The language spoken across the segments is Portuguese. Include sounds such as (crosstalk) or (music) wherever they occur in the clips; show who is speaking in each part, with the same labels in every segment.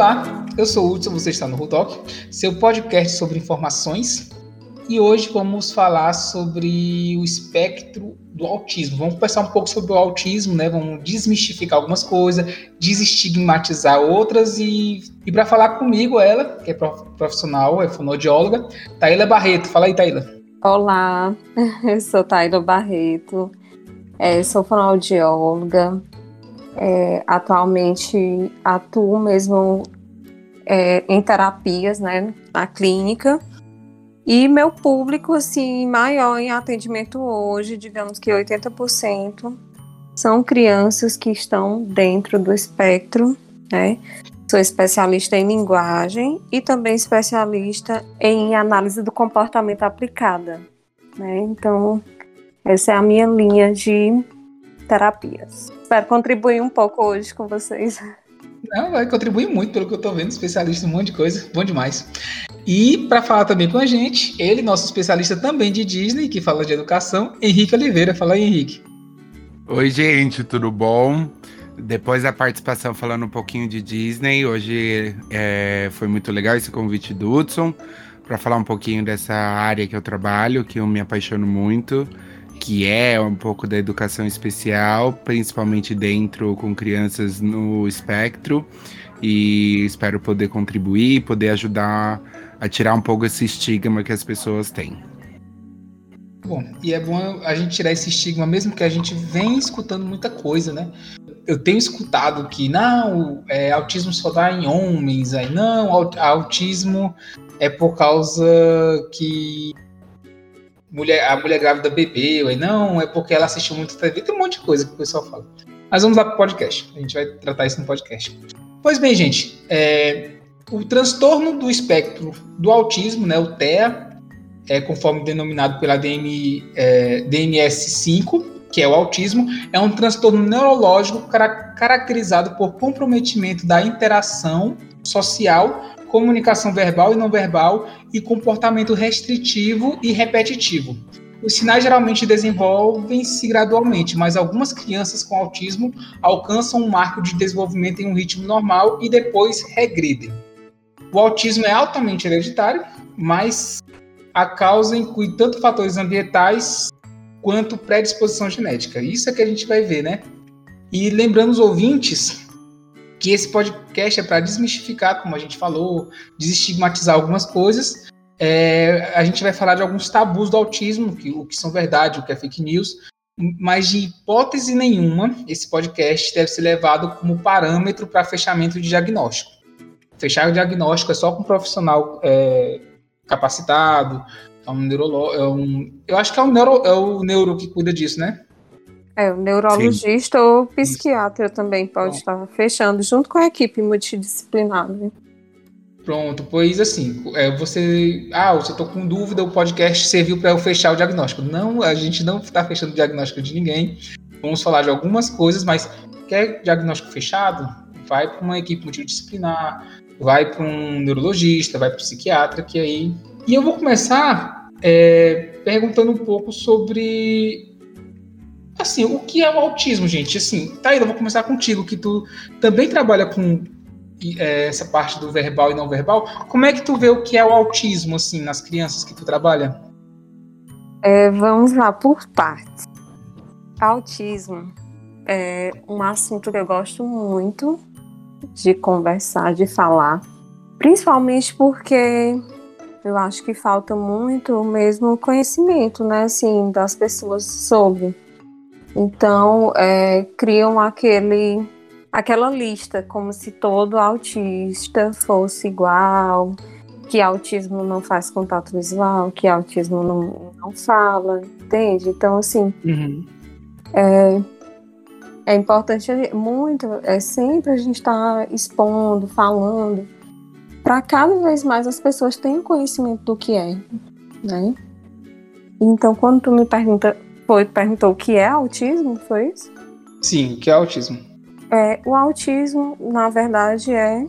Speaker 1: Olá, eu sou o Hudson, você está no Rudoc, seu podcast sobre informações. E hoje vamos falar sobre o espectro do autismo. Vamos conversar um pouco sobre o autismo, né? Vamos desmistificar algumas coisas, desestigmatizar outras e, e para falar comigo ela, que é profissional, é fonoaudióloga, Taíla Barreto. Fala aí, Taíla.
Speaker 2: Olá, (laughs) eu sou Taíla Barreto, é, sou fonoaudióloga, é, atualmente atuo mesmo é, em terapias, né, na clínica. E meu público, assim, maior em atendimento hoje, digamos que 80%, são crianças que estão dentro do espectro, né? Sou especialista em linguagem e também especialista em análise do comportamento aplicada, né? Então, essa é a minha linha de terapias. Espero contribuir um pouco hoje com vocês.
Speaker 1: Não, vai contribuir muito pelo que eu tô vendo, especialista em um monte de coisa, bom demais. E para falar também com a gente, ele, nosso especialista também de Disney, que fala de educação, Henrique Oliveira. Fala aí, Henrique.
Speaker 3: Oi, gente, tudo bom? Depois da participação falando um pouquinho de Disney, hoje é, foi muito legal esse convite do Hudson para falar um pouquinho dessa área que eu trabalho, que eu me apaixono muito que é um pouco da educação especial, principalmente dentro com crianças no espectro, e espero poder contribuir, poder ajudar a tirar um pouco esse estigma que as pessoas têm.
Speaker 1: Bom, e é bom a gente tirar esse estigma, mesmo que a gente vem escutando muita coisa, né? Eu tenho escutado que não, é, autismo só dá em homens, aí não, autismo é por causa que mulher, a mulher grávida bebeu, aí não, é porque ela assistiu muito TV, tem um monte de coisa que o pessoal fala. Mas vamos lá para o podcast, a gente vai tratar isso no podcast. Pois bem, gente, é, o transtorno do espectro do autismo, né, o TEA, é, conforme denominado pela DM, é, DMS-5, que é o autismo, é um transtorno neurológico car caracterizado por comprometimento da interação social comunicação verbal e não verbal e comportamento restritivo e repetitivo. Os sinais geralmente desenvolvem-se gradualmente, mas algumas crianças com autismo alcançam um marco de desenvolvimento em um ritmo normal e depois regridem. O autismo é altamente hereditário, mas a causa inclui tanto fatores ambientais quanto predisposição genética. Isso é que a gente vai ver, né? E lembrando os ouvintes que esse podcast é para desmistificar, como a gente falou, desestigmatizar algumas coisas. É, a gente vai falar de alguns tabus do autismo, que, o que são verdade, o que é fake news, mas de hipótese nenhuma, esse podcast deve ser levado como parâmetro para fechamento de diagnóstico. Fechar o diagnóstico é só com um profissional é, capacitado, é um neurolog, é um, eu acho que é neuro, é o neuro que cuida disso, né?
Speaker 2: É, o neurologista Sim. ou psiquiatra Isso. também pode Bom. estar fechando, junto com a equipe multidisciplinar. Né?
Speaker 1: Pronto, pois assim, é, você. Ah, você tô com dúvida, o podcast serviu para eu fechar o diagnóstico. Não, a gente não está fechando o diagnóstico de ninguém. Vamos falar de algumas coisas, mas quer diagnóstico fechado? Vai para uma equipe multidisciplinar, vai para um neurologista, vai para um psiquiatra, que aí. E eu vou começar é, perguntando um pouco sobre Assim, o que é o autismo, gente? Assim, Taíra, eu vou começar contigo, que tu também trabalha com é, essa parte do verbal e não verbal. Como é que tu vê o que é o autismo, assim, nas crianças que tu trabalha?
Speaker 2: É, vamos lá, por partes. Autismo é um assunto que eu gosto muito de conversar, de falar, principalmente porque eu acho que falta muito mesmo conhecimento, né, assim, das pessoas sobre. Então, é, criam aquele, aquela lista, como se todo autista fosse igual, que autismo não faz contato visual, que autismo não, não fala, entende? Então, assim, uhum. é, é importante muito, é sempre a gente estar tá expondo, falando, para cada vez mais as pessoas tenham conhecimento do que é, né? Então, quando tu me pergunta foi, perguntou o que é autismo, foi isso?
Speaker 1: Sim, o que é autismo?
Speaker 2: É, o autismo, na verdade, é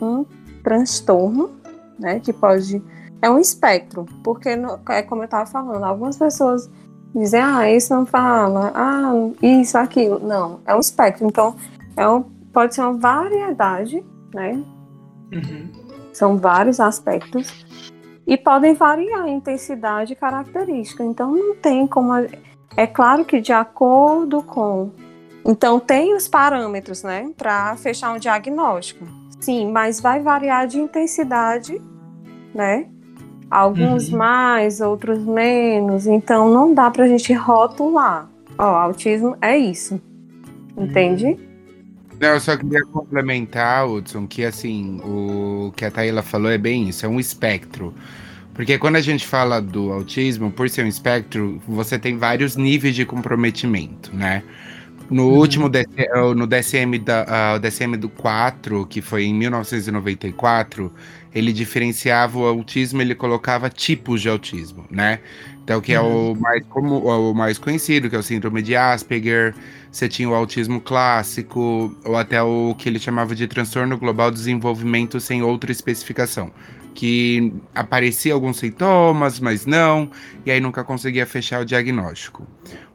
Speaker 2: um transtorno, né, que pode... É um espectro, porque, é como eu estava falando, algumas pessoas dizem, ah, isso não fala, ah, isso, aquilo. Não, é um espectro. Então, é um, pode ser uma variedade, né, Uhum. São vários aspectos e podem variar em intensidade e característica. Então não tem como. É claro que de acordo com. Então tem os parâmetros, né, para fechar um diagnóstico. Sim, mas vai variar de intensidade, né? Alguns uhum. mais, outros menos. Então não dá para a gente rotular. Ó, autismo é isso. Entende? Uhum.
Speaker 3: Não, eu só queria complementar, Hudson, que assim, o que a Taíla falou é bem isso, é um espectro. Porque quando a gente fala do autismo, por ser um espectro, você tem vários níveis de comprometimento, né? No uhum. último no DSM, da, uh, DSM do 4, que foi em 1994, ele diferenciava o autismo, ele colocava tipos de autismo, né? Então, que é o uhum. mais, como, o mais conhecido, que é o síndrome de Asperger, você tinha o autismo clássico, ou até o que ele chamava de transtorno global de desenvolvimento sem outra especificação. Que aparecia alguns sintomas, mas não, e aí nunca conseguia fechar o diagnóstico.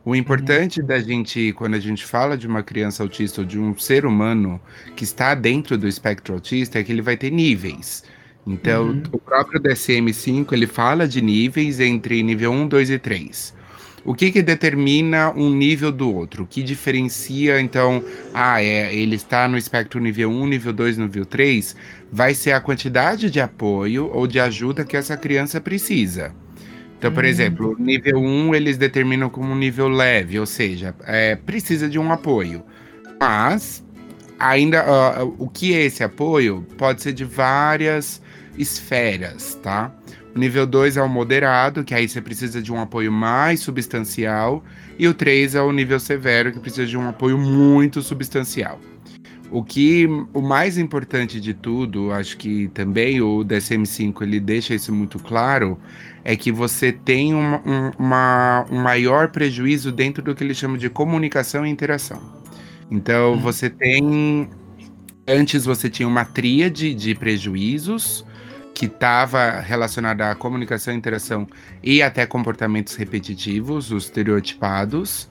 Speaker 3: O importante da gente, quando a gente fala de uma criança autista ou de um ser humano que está dentro do espectro autista, é que ele vai ter níveis. Então, uhum. o próprio DSM-5, ele fala de níveis entre nível 1, 2 e 3. O que, que determina um nível do outro? O que diferencia, então, ah, é, ele está no espectro nível 1, nível 2, nível 3? Vai ser a quantidade de apoio ou de ajuda que essa criança precisa. Então, por hum. exemplo, nível 1 eles determinam como um nível leve, ou seja, é, precisa de um apoio. Mas, ainda, uh, o que é esse apoio? Pode ser de várias esferas, tá? O nível 2 é o moderado, que aí você precisa de um apoio mais substancial. E o 3 é o nível severo, que precisa de um apoio muito substancial. O que o mais importante de tudo, acho que também o DSM-5 ele deixa isso muito claro, é que você tem uma, um, uma, um maior prejuízo dentro do que ele chama de comunicação e interação. Então uhum. você tem antes você tinha uma tríade de prejuízos que estava relacionada à comunicação, interação e até comportamentos repetitivos, os estereotipados.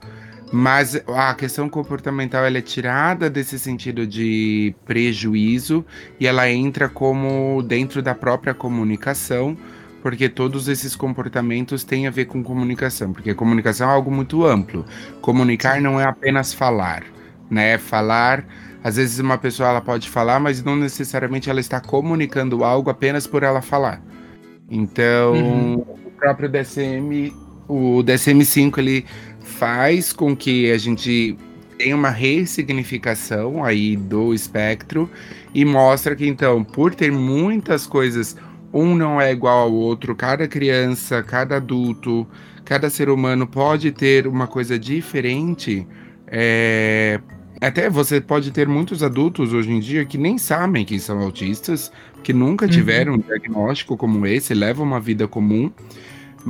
Speaker 3: Mas a questão comportamental ela é tirada desse sentido de prejuízo e ela entra como dentro da própria comunicação, porque todos esses comportamentos têm a ver com comunicação, porque comunicação é algo muito amplo. Comunicar não é apenas falar, né? Falar às vezes uma pessoa ela pode falar, mas não necessariamente ela está comunicando algo apenas por ela falar. Então, uhum. o próprio DSM, o DSM-5, ele faz com que a gente tenha uma ressignificação aí do espectro e mostra que então, por ter muitas coisas, um não é igual ao outro, cada criança, cada adulto, cada ser humano pode ter uma coisa diferente. É, até você pode ter muitos adultos hoje em dia que nem sabem que são autistas, que nunca uhum. tiveram um diagnóstico como esse, levam uma vida comum,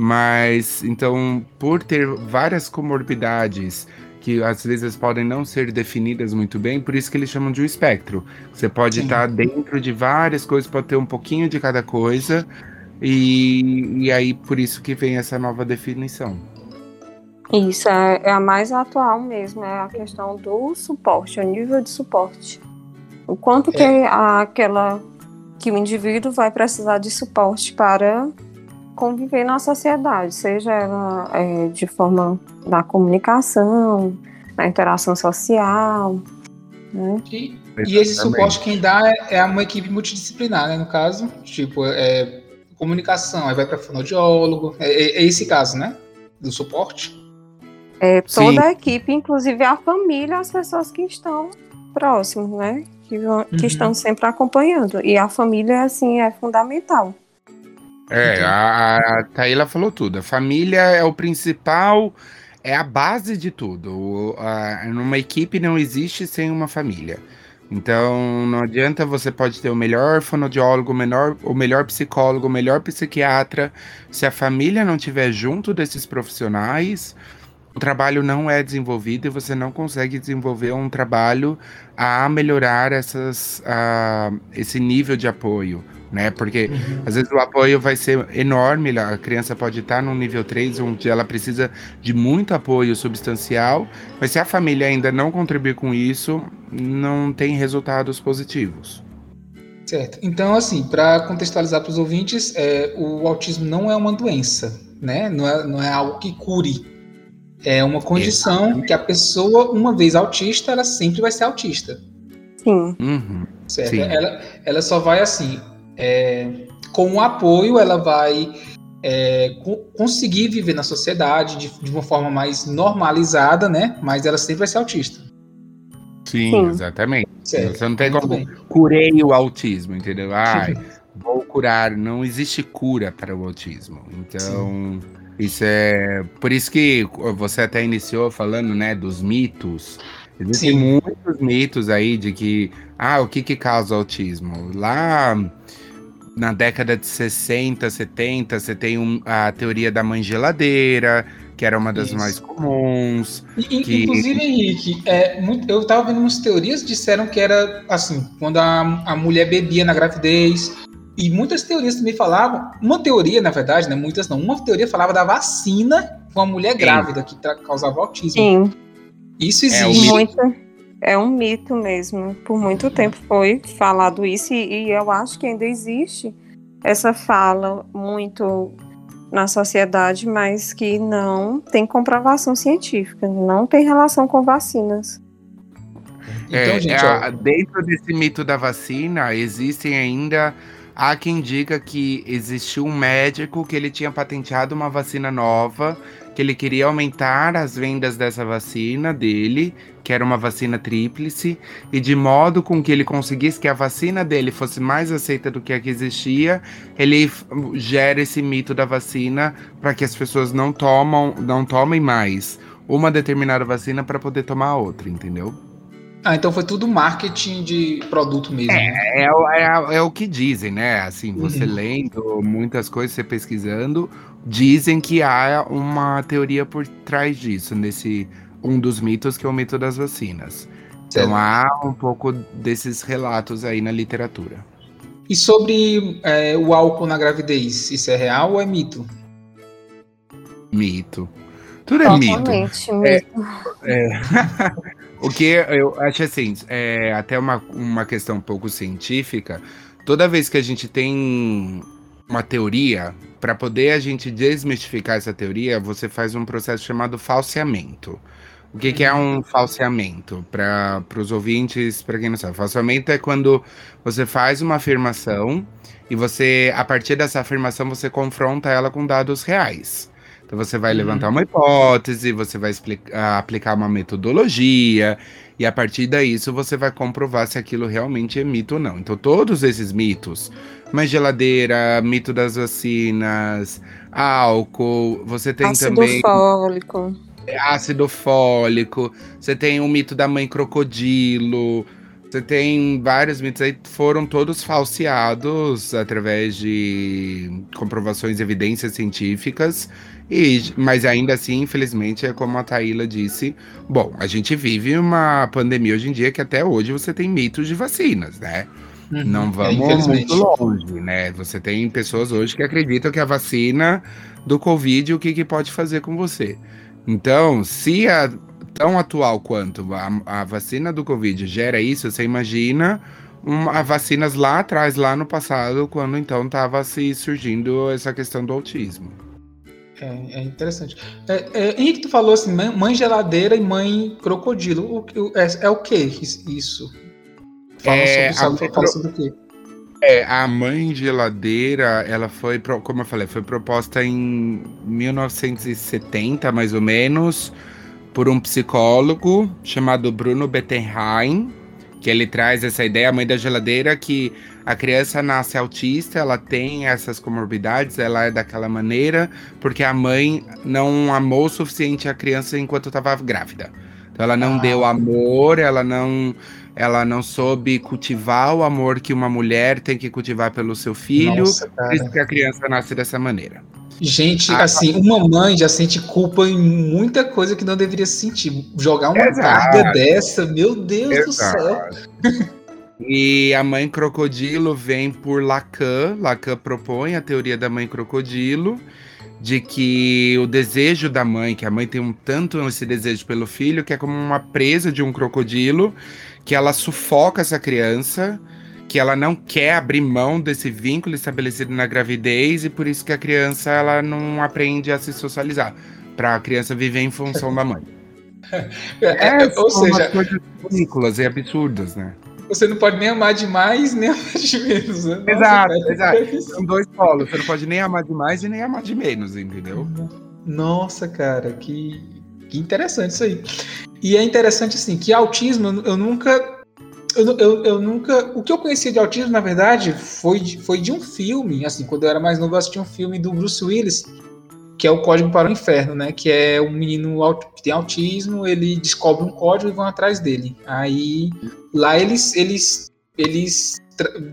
Speaker 3: mas então, por ter várias comorbidades que às vezes podem não ser definidas muito bem, por isso que eles chamam de um espectro. Você pode estar dentro de várias coisas, pode ter um pouquinho de cada coisa, e, e aí por isso que vem essa nova definição.
Speaker 2: Isso é, é, a mais atual mesmo, é a questão do suporte, o nível de suporte. O quanto é. que a, aquela que o indivíduo vai precisar de suporte para conviver na sociedade, seja ela é, de forma da comunicação, na interação social. Né?
Speaker 1: E, e, esse suporte quem dá é, é uma equipe multidisciplinar, né? No caso, tipo, é, comunicação, aí vai para fonoaudiólogo, é, é, é esse caso, né? Do suporte.
Speaker 2: É, toda Sim. a equipe, inclusive a família, as pessoas que estão próximos, né? Que, uhum. que estão sempre acompanhando. E a família, assim, é fundamental.
Speaker 3: É, a, a Taíla falou tudo. A família é o principal, é a base de tudo. A, numa equipe não existe sem uma família. Então, não adianta você pode ter o melhor fonoaudiólogo, o melhor, o melhor psicólogo, o melhor psiquiatra. Se a família não estiver junto desses profissionais, o trabalho não é desenvolvido e você não consegue desenvolver um trabalho a melhorar essas, esse nível de apoio, né? Porque uhum. às vezes o apoio vai ser enorme, a criança pode estar no nível 3, onde ela precisa de muito apoio substancial, mas se a família ainda não contribuir com isso, não tem resultados positivos.
Speaker 1: Certo. Então, assim, para contextualizar para os ouvintes, é, o autismo não é uma doença, né? Não é, não é algo que cure. É uma condição Exatamente. que a pessoa, uma vez autista, ela sempre vai ser autista.
Speaker 2: Sim.
Speaker 3: Uhum.
Speaker 1: Certo. Sim. Ela, ela só vai assim, é, com o apoio, ela vai é, co conseguir viver na sociedade de, de, uma forma mais normalizada, né? Mas ela sempre vai ser autista.
Speaker 3: Sim, Sim. exatamente. Certo. Você não tem Muito como bem. curei o autismo, entendeu? (laughs) Ai, vou curar. Não existe cura para o autismo. Então, Sim. Isso é. Por isso que você até iniciou falando, né, dos mitos. Existem Sim. muitos mitos aí de que, ah, o que que causa autismo? Lá na década de 60, 70, você tem um, a teoria da mãe geladeira, que era uma das Isso. mais comuns.
Speaker 1: E, que... Inclusive, Henrique, é, muito, eu estava vendo umas teorias disseram que era assim, quando a, a mulher bebia na gravidez. E muitas teorias também falavam, uma teoria, na verdade, né? Muitas não, uma teoria falava da vacina com a mulher Sim. grávida que causava autismo.
Speaker 2: Sim.
Speaker 1: Isso é existe.
Speaker 2: É, muito, é um mito mesmo. Por muito tempo foi falado isso, e, e eu acho que ainda existe essa fala muito na sociedade, mas que não tem comprovação científica, não tem relação com vacinas.
Speaker 3: Então, é, gente, é, dentro desse mito da vacina, existem ainda. Há quem diga que existiu um médico que ele tinha patenteado uma vacina nova que ele queria aumentar as vendas dessa vacina dele, que era uma vacina tríplice, e de modo com que ele conseguisse que a vacina dele fosse mais aceita do que a que existia, ele gera esse mito da vacina para que as pessoas não tomam, não tomem mais uma determinada vacina para poder tomar outra, entendeu?
Speaker 1: Ah, então foi tudo marketing de produto mesmo.
Speaker 3: É, é, é, é o que dizem, né? Assim, você uhum. lendo muitas coisas, você pesquisando, dizem que há uma teoria por trás disso, nesse um dos mitos que é o mito das vacinas. Então há um pouco desses relatos aí na literatura.
Speaker 1: E sobre é, o álcool na gravidez, isso é real ou é mito?
Speaker 3: Mito. Tudo é mito.
Speaker 2: mito.
Speaker 3: É, é. (laughs) o que eu acho assim, é até uma, uma questão um pouco científica. Toda vez que a gente tem uma teoria, para poder a gente desmistificar essa teoria, você faz um processo chamado falseamento. O que, que é um falseamento? Para os ouvintes, para quem não sabe, falseamento é quando você faz uma afirmação e você, a partir dessa afirmação, você confronta ela com dados reais. Então você vai uhum. levantar uma hipótese, você vai explicar, aplicar uma metodologia, e a partir disso você vai comprovar se aquilo realmente é mito ou não. Então todos esses mitos, mais geladeira, mito das vacinas, álcool, você tem
Speaker 2: ácido
Speaker 3: também.
Speaker 2: Fólico.
Speaker 3: Ácido fólico. Você tem o mito da mãe crocodilo. Você tem vários mitos aí, foram todos falseados através de comprovações e evidências científicas. E, mas ainda assim, infelizmente, é como a Taíla disse. Bom, a gente vive uma pandemia hoje em dia que até hoje você tem mitos de vacinas, né? Uhum. Não é, vamos é, muito longe, né? Você tem pessoas hoje que acreditam que a vacina do Covid, o que, que pode fazer com você. Então, se a tão atual quanto a, a vacina do Covid gera isso, você imagina uma, vacinas lá atrás, lá no passado, quando então estava se surgindo essa questão do autismo.
Speaker 1: É, é interessante. É, é, Henrique, tu falou assim, mãe geladeira e mãe crocodilo. O, é, é o que isso?
Speaker 3: Fala é, sobre, a, fala sobre o quê? É, a mãe geladeira, ela foi, como eu falei, foi proposta em 1970, mais ou menos, por um psicólogo chamado Bruno Bettenheim, que ele traz essa ideia, a mãe da geladeira, que a criança nasce autista, ela tem essas comorbidades, ela é daquela maneira, porque a mãe não amou o suficiente a criança enquanto estava grávida. Então ela não ah. deu amor, ela não ela não soube cultivar o amor que uma mulher tem que cultivar pelo seu filho, Nossa, por isso que a criança nasce dessa maneira.
Speaker 1: Gente, ah, assim, uma mãe já sente culpa em muita coisa que não deveria sentir. Jogar uma exato. carga dessa, meu Deus exato. do céu. (laughs)
Speaker 3: E a mãe crocodilo vem por Lacan. Lacan propõe a teoria da mãe crocodilo, de que o desejo da mãe, que a mãe tem um tanto esse desejo pelo filho, que é como uma presa de um crocodilo, que ela sufoca essa criança que ela não quer abrir mão desse vínculo estabelecido na gravidez e por isso que a criança ela não aprende a se socializar, para a criança viver em função da mãe. (laughs)
Speaker 1: É, é, ou seja,
Speaker 3: coisas ridículas e absurdas, né?
Speaker 1: Você não pode nem amar demais nem amar de menos. Né?
Speaker 3: Nossa, exato, exato. São dois polos. Você não pode nem amar demais e nem amar de menos, entendeu?
Speaker 1: Nossa, cara, que, que interessante isso aí. E é interessante assim que autismo eu nunca eu, eu, eu, nunca. O que eu conhecia de autismo, na verdade, foi de, foi de um filme. Assim, quando eu era mais novo, eu assisti um filme do Bruce Willis, que é o Código para o Inferno, né? Que é um menino que tem autismo, ele descobre um código e vão atrás dele. Aí lá eles eles eles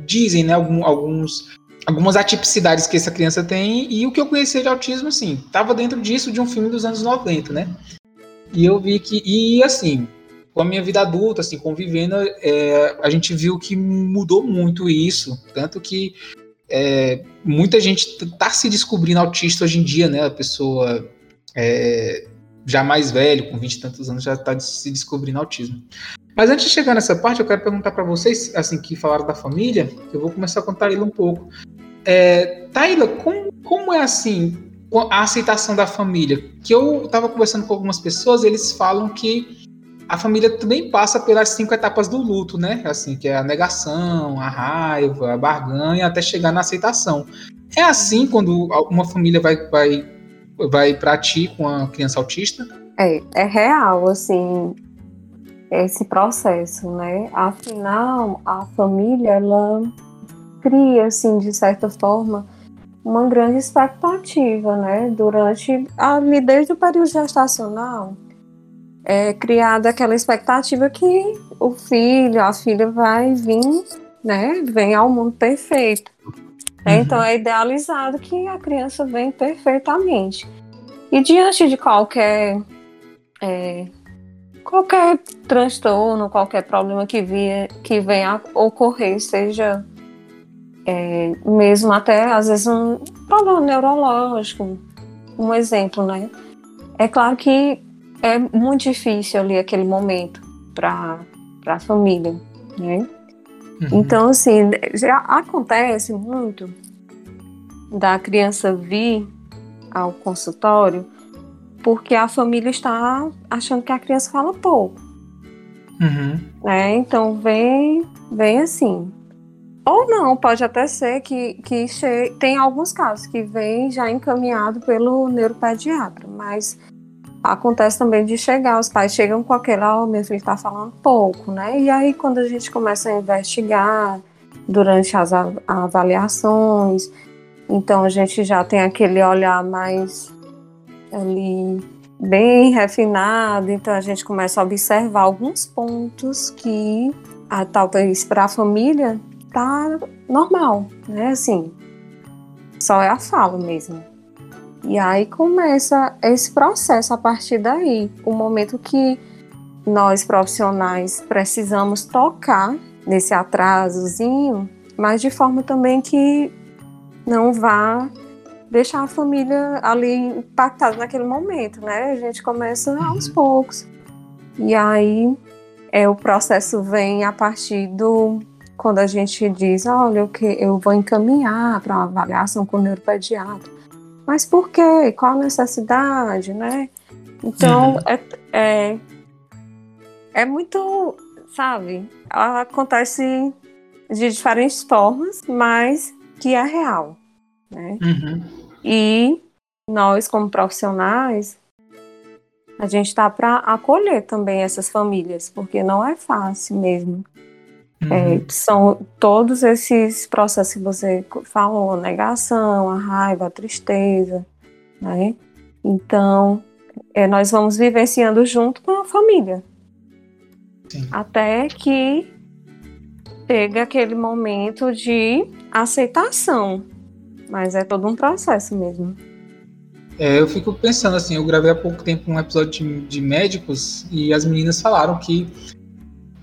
Speaker 1: dizem, né? Algum, alguns algumas atipicidades que essa criança tem e o que eu conhecia de autismo, assim, tava dentro disso de um filme dos anos 90, né? E eu vi que e assim com a minha vida adulta, assim, convivendo, é, a gente viu que mudou muito isso. Tanto que é, muita gente está se descobrindo autista hoje em dia, né? A pessoa é, já mais velho, com 20 e tantos anos, já está se descobrindo autismo. Mas antes de chegar nessa parte, eu quero perguntar para vocês, assim, que falaram da família, eu vou começar a contar ele um pouco. É, Taila, como, como é assim a aceitação da família? Que eu estava conversando com algumas pessoas, eles falam que a família também passa pelas cinco etapas do luto, né? Assim, que é a negação, a raiva, a barganha, até chegar na aceitação. É assim quando uma família vai, vai, vai para ti com a criança autista?
Speaker 2: É, é real, assim, esse processo, né? Afinal, a família, ela cria, assim, de certa forma, uma grande expectativa, né? Durante, ali, desde o período gestacional, é criada aquela expectativa que o filho, a filha vai vir, né, vem ao mundo perfeito. Né? Uhum. Então é idealizado que a criança vem perfeitamente. E diante de qualquer é, qualquer transtorno, qualquer problema que, via, que venha a ocorrer, seja é, mesmo até às vezes um problema neurológico, um exemplo, né? É claro que é muito difícil ali aquele momento para a família, né? Uhum. Então, assim, já acontece muito da criança vir ao consultório porque a família está achando que a criança fala pouco. Uhum. Né? Então, vem, vem assim. Ou não, pode até ser que, que tem alguns casos que vem já encaminhado pelo neuropediatra, mas acontece também de chegar, os pais chegam com aquele, ó, oh, meu filho está falando pouco, né? E aí quando a gente começa a investigar durante as avaliações, então a gente já tem aquele olhar mais ali bem refinado, então a gente começa a observar alguns pontos que ah, talvez para a família tá normal, né? Assim, só é a fala mesmo. E aí começa esse processo a partir daí, o momento que nós profissionais precisamos tocar nesse atrasozinho, mas de forma também que não vá deixar a família ali impactada naquele momento, né? A gente começa uhum. aos poucos. E aí é, o processo vem a partir do quando a gente diz, olha, eu, que, eu vou encaminhar para uma avaliação com o neuropediatra. Mas por quê? Qual a necessidade, né? Então, uhum. é, é, é muito, sabe? Acontece de diferentes formas, mas que é real, né? Uhum. E nós, como profissionais, a gente está para acolher também essas famílias, porque não é fácil mesmo. Uhum. É, são todos esses processos que você falou, negação, a raiva, a tristeza, né? Então, é, nós vamos vivenciando junto com a família. Sim. Até que chega aquele momento de aceitação. Mas é todo um processo mesmo.
Speaker 1: É, eu fico pensando assim, eu gravei há pouco tempo um episódio de, de médicos e as meninas falaram que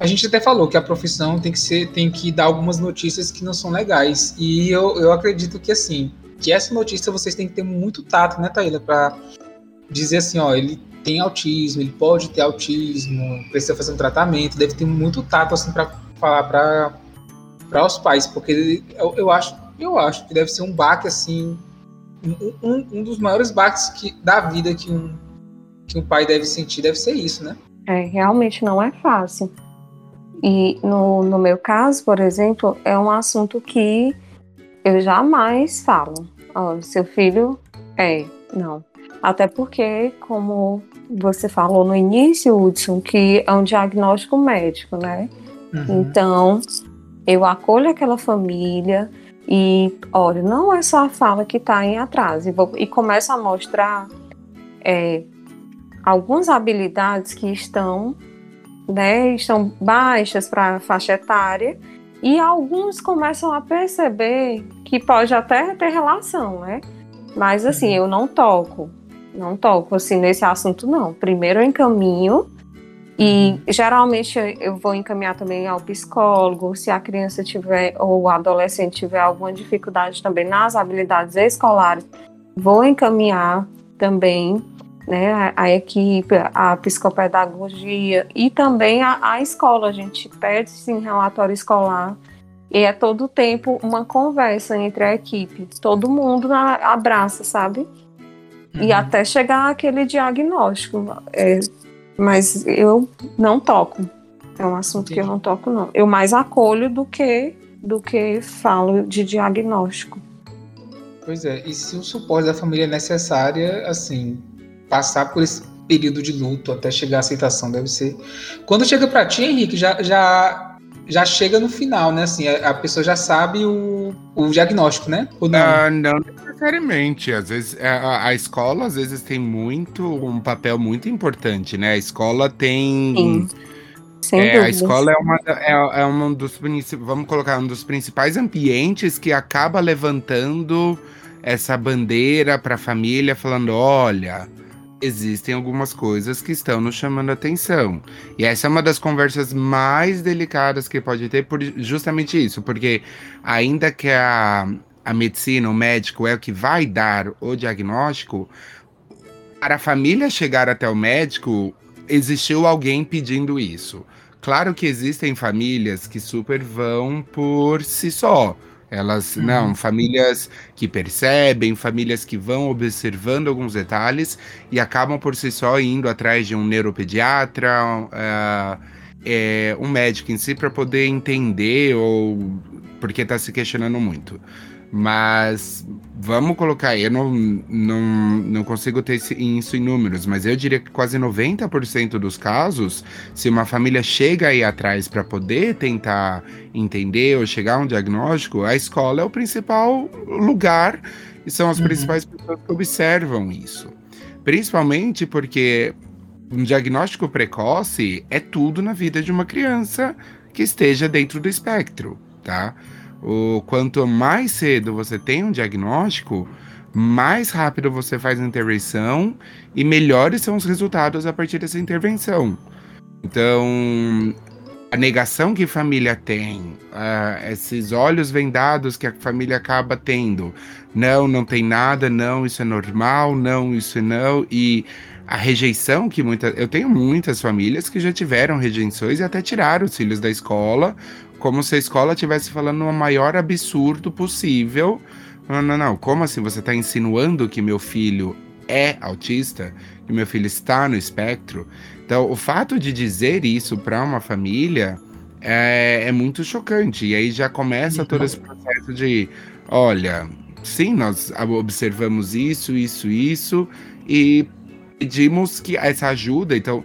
Speaker 1: a gente até falou que a profissão tem que ser, tem que dar algumas notícias que não são legais. E eu, eu acredito que assim, que essa notícia vocês têm que ter muito tato, né, Taíla, para dizer assim, ó, ele tem autismo, ele pode ter autismo, precisa fazer um tratamento, deve ter muito tato assim para falar para para os pais, porque eu, eu, acho, eu acho que deve ser um baque assim, um, um, um dos maiores baques que, da vida que um, que um pai deve sentir, deve ser isso, né?
Speaker 2: É, realmente não é fácil. E no, no meu caso, por exemplo, é um assunto que eu jamais falo. Oh, seu filho é, não. Até porque, como você falou no início, Hudson, que é um diagnóstico médico, né? Uhum. Então, eu acolho aquela família e, olha, não é só a fala que está em atraso. E, vou, e começo a mostrar é, algumas habilidades que estão, né, estão baixas para a faixa etária e alguns começam a perceber que pode até ter relação, né? Mas assim, eu não toco, não toco assim nesse assunto não. Primeiro eu encaminho e geralmente eu vou encaminhar também ao psicólogo, se a criança tiver ou o adolescente tiver alguma dificuldade também nas habilidades escolares, vou encaminhar também né, a, a equipe, a psicopedagogia e também a, a escola. A gente pede sim relatório escolar e é todo o tempo uma conversa entre a equipe. Todo mundo na, abraça, sabe? Uhum. E até chegar aquele diagnóstico. É, mas eu não toco. É um assunto Entendi. que eu não toco, não. Eu mais acolho do que do que falo de diagnóstico.
Speaker 1: Pois é, e se o suporte da família é necessário, assim, passar por esse período de luto até chegar à aceitação deve ser. Quando chega para ti, Henrique, já, já, já chega no final, né? Assim, a, a pessoa já sabe o, o diagnóstico, né?
Speaker 3: Ou não? Uh, não necessariamente. Às vezes é, a, a, escola às vezes tem muito um papel muito importante, né? A escola tem. Sim. Sem é, a escola é, uma, é, é um dos vamos colocar um dos principais ambientes que acaba levantando essa bandeira para a família, falando: olha, existem algumas coisas que estão nos chamando a atenção. E essa é uma das conversas mais delicadas que pode ter por justamente isso, porque ainda que a, a medicina, o médico é o que vai dar o diagnóstico, para a família chegar até o médico, existiu alguém pedindo isso. Claro que existem famílias que super vão por si só. Elas, uhum. não, famílias que percebem, famílias que vão observando alguns detalhes e acabam por si só indo atrás de um neuropediatra, uh, é, um médico em si, para poder entender ou porque está se questionando muito. Mas vamos colocar eu não, não, não consigo ter isso em números, mas eu diria que quase 90% dos casos, se uma família chega aí atrás para poder tentar entender ou chegar a um diagnóstico, a escola é o principal lugar e são as uhum. principais pessoas que observam isso. Principalmente porque um diagnóstico precoce é tudo na vida de uma criança que esteja dentro do espectro, tá? O quanto mais cedo você tem um diagnóstico, mais rápido você faz a intervenção e melhores são os resultados a partir dessa intervenção. Então, a negação que família tem, uh, esses olhos vendados que a família acaba tendo, não, não tem nada, não, isso é normal, não, isso não, e a rejeição que muitas. Eu tenho muitas famílias que já tiveram rejeições e até tiraram os filhos da escola como se a escola estivesse falando o maior absurdo possível. Não, não, não. Como assim? Você está insinuando que meu filho é autista? Que meu filho está no espectro? Então, o fato de dizer isso para uma família é, é, muito chocante. E aí já começa todo esse processo de: olha, sim, nós observamos isso, isso, isso, e pedimos que essa ajuda. Então,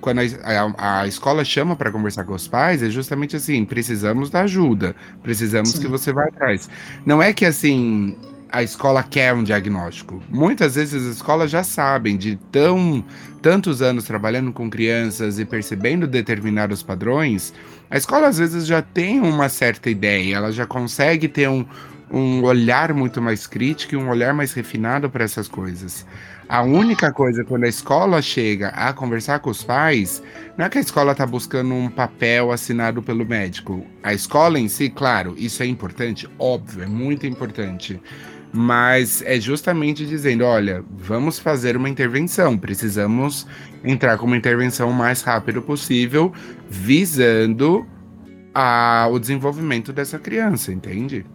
Speaker 3: quando a, a, escola chama para conversar com os pais, é justamente assim: precisamos da ajuda, precisamos Sim. que você vá atrás. Não é que assim a escola quer um diagnóstico. Muitas vezes as escolas já sabem de tão tantos anos trabalhando com crianças e percebendo determinados padrões, a escola às vezes já tem uma certa ideia, ela já consegue ter um, um olhar muito mais crítico e um olhar mais refinado para essas coisas. A única coisa quando a escola chega a conversar com os pais, não é que a escola está buscando um papel assinado pelo médico. A escola em si, claro, isso é importante, óbvio, é muito importante. Mas é justamente dizendo: olha, vamos fazer uma intervenção, precisamos entrar com uma intervenção o mais rápido possível, visando a, o desenvolvimento dessa criança, entende?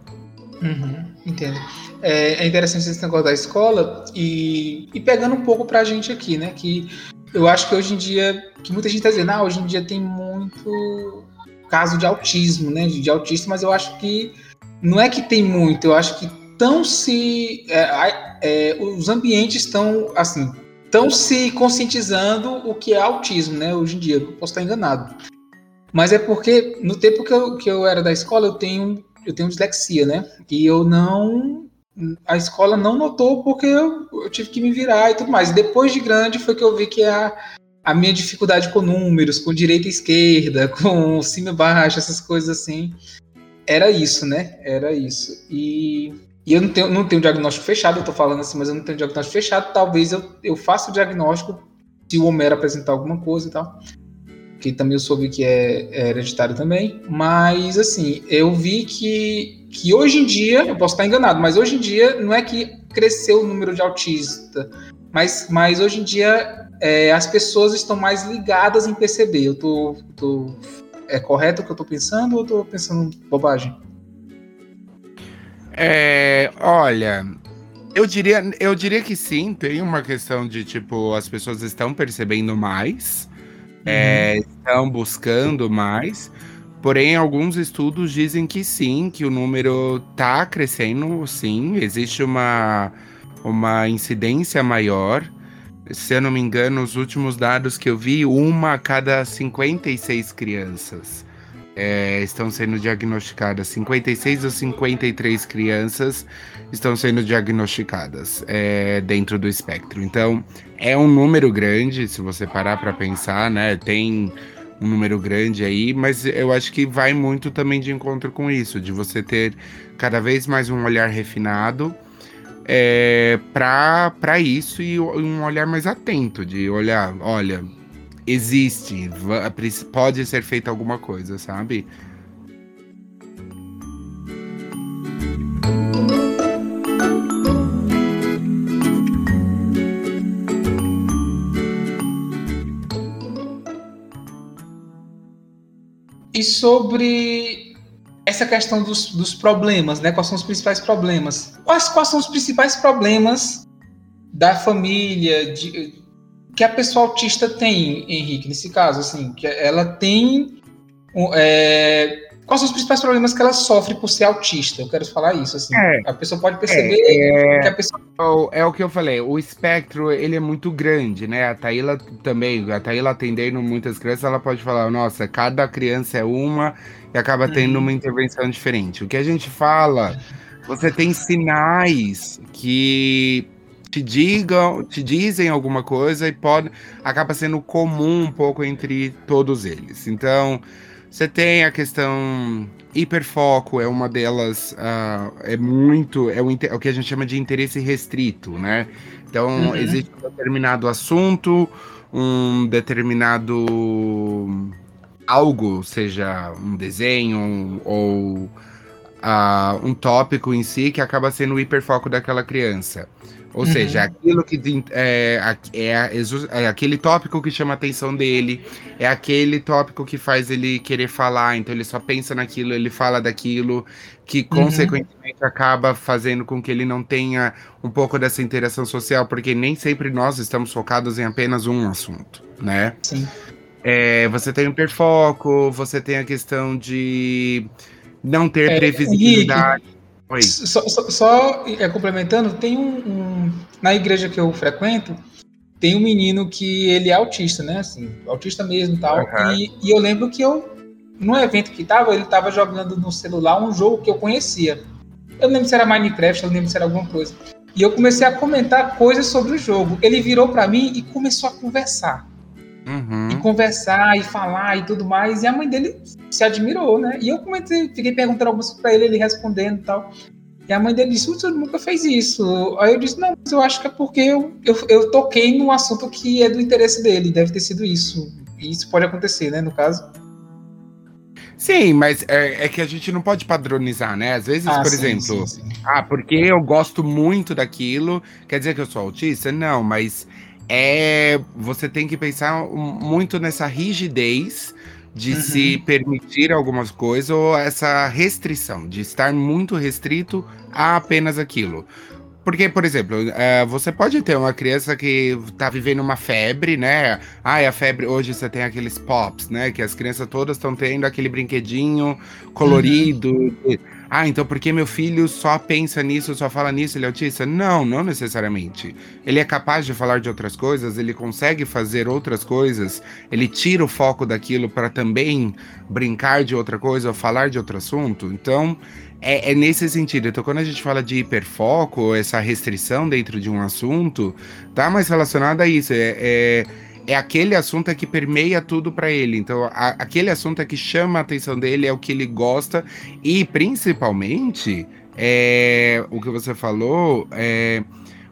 Speaker 1: Uhum, entendo. É, é, interessante esse negócio da escola e, e pegando um pouco pra gente aqui, né? Que eu acho que hoje em dia, que muita gente tá dizendo, ah, hoje em dia tem muito caso de autismo, né? De, de autista, mas eu acho que não é que tem muito, eu acho que tão se. É, é, os ambientes estão assim. Estão se conscientizando o que é autismo, né? Hoje em dia, eu posso estar enganado. Mas é porque no tempo que eu, que eu era da escola, eu tenho, eu tenho dislexia, né? E eu não. A escola não notou porque eu, eu tive que me virar e tudo mais. Depois de grande foi que eu vi que a, a minha dificuldade com números, com direita e esquerda, (laughs) com cima e baixo, essas coisas assim, era isso, né? Era isso. E, e eu não tenho, não tenho diagnóstico fechado, eu tô falando assim, mas eu não tenho diagnóstico fechado. Talvez eu, eu faça o diagnóstico se o Homero apresentar alguma coisa e tal. Que também eu soube que é, é hereditário também. Mas, assim, eu vi que, que hoje em dia, eu posso estar enganado, mas hoje em dia não é que cresceu o número de autistas, mas, mas hoje em dia é, as pessoas estão mais ligadas em perceber. Eu tô, tô é correto o que eu estou pensando ou estou pensando bobagem?
Speaker 3: É, olha, eu diria, eu diria que sim, tem uma questão de tipo, as pessoas estão percebendo mais. É, estão buscando mais, porém alguns estudos dizem que sim, que o número está crescendo, sim, existe uma, uma incidência maior. Se eu não me engano, os últimos dados que eu vi, uma a cada 56 crianças é, estão sendo diagnosticadas. 56 ou 53 crianças estão sendo diagnosticadas é, dentro do espectro. Então, é um número grande, se você parar para pensar, né? Tem um número grande aí, mas eu acho que vai muito também de encontro com isso, de você ter cada vez mais um olhar refinado é, para isso e um olhar mais atento, de olhar, olha, existe, pode ser feita alguma coisa, sabe?
Speaker 1: E sobre essa questão dos, dos problemas, né? Quais são os principais problemas? Quais, quais são os principais problemas da família, de, que a pessoa autista tem, Henrique, nesse caso, assim, que ela tem. É, quais são os principais problemas que ela sofre por ser autista? Eu quero falar isso, assim. É, a pessoa pode perceber
Speaker 3: é, que a pessoa. É, é o que eu falei, o espectro, ele é muito grande, né? A Taíla também, a Taíla atendendo muitas crianças, ela pode falar, nossa, cada criança é uma e acaba tendo uma uhum. intervenção diferente. O que a gente fala, você tem sinais que te digam, te dizem alguma coisa e pode acaba sendo comum um pouco entre todos eles. Então, você tem a questão hiperfoco, é uma delas, uh, é muito, é o, é o, que a gente chama de interesse restrito, né? Então, uhum. existe um determinado assunto, um determinado algo, seja um desenho ou uh, um tópico em si, que acaba sendo o hiperfoco daquela criança. Ou uhum. seja, aquilo que é, é, é, aquele tópico que chama a atenção dele, é aquele tópico que faz ele querer falar, então ele só pensa naquilo, ele fala daquilo, que uhum. consequentemente acaba fazendo com que ele não tenha um pouco dessa interação social, porque nem sempre nós estamos focados em apenas um assunto, né?
Speaker 1: Sim.
Speaker 3: É, você tem o hiperfoco, você tem a questão de não ter é, previsibilidade.
Speaker 1: Oi. Só, só, só é, complementando, tem um, um, Na igreja que eu frequento, tem um menino que ele é autista, né? Assim, autista mesmo tal, uhum. e E, eu lembro que eu, no evento que tava, ele tava jogando no celular um jogo que eu conhecia. Eu não lembro se era Minecraft, eu não lembro se era alguma coisa. E eu comecei a comentar coisas sobre o jogo. Ele virou para mim e começou a conversar. Uhum. E conversar e falar e tudo mais. E a mãe dele se admirou, né? E eu comecei, fiquei perguntando algumas coisas pra ele, ele respondendo e tal. E a mãe dele disse: Você nunca fez isso. Aí eu disse: Não, mas eu acho que é porque eu, eu, eu toquei num assunto que é do interesse dele. Deve ter sido isso. E isso pode acontecer, né? No caso.
Speaker 3: Sim, mas é, é, que a gente não pode padronizar, né? Às vezes, ah, por sim, exemplo, sim, sim. ah, porque eu gosto muito daquilo, quer dizer que eu sou autista? Não, mas é você tem que pensar muito nessa rigidez de uhum. se permitir algumas coisas ou essa restrição, de estar muito restrito a apenas aquilo. Porque, por exemplo, uh, você pode ter uma criança que tá vivendo uma febre, né? Ah, a febre, hoje você tem aqueles pops, né? Que as crianças todas estão tendo aquele brinquedinho colorido. Uhum. Ah, então por que meu filho só pensa nisso, só fala nisso, ele é autista? Não, não necessariamente. Ele é capaz de falar de outras coisas, ele consegue fazer outras coisas, ele tira o foco daquilo para também brincar de outra coisa ou falar de outro assunto. Então, é, é, nesse sentido. Então, quando a gente fala de hiperfoco, essa restrição dentro de um assunto, tá mais relacionado a isso. É, é, é aquele assunto é que permeia tudo para ele. Então, a, aquele assunto é que chama a atenção dele, é o que ele gosta. E, principalmente, é, o que você falou, é,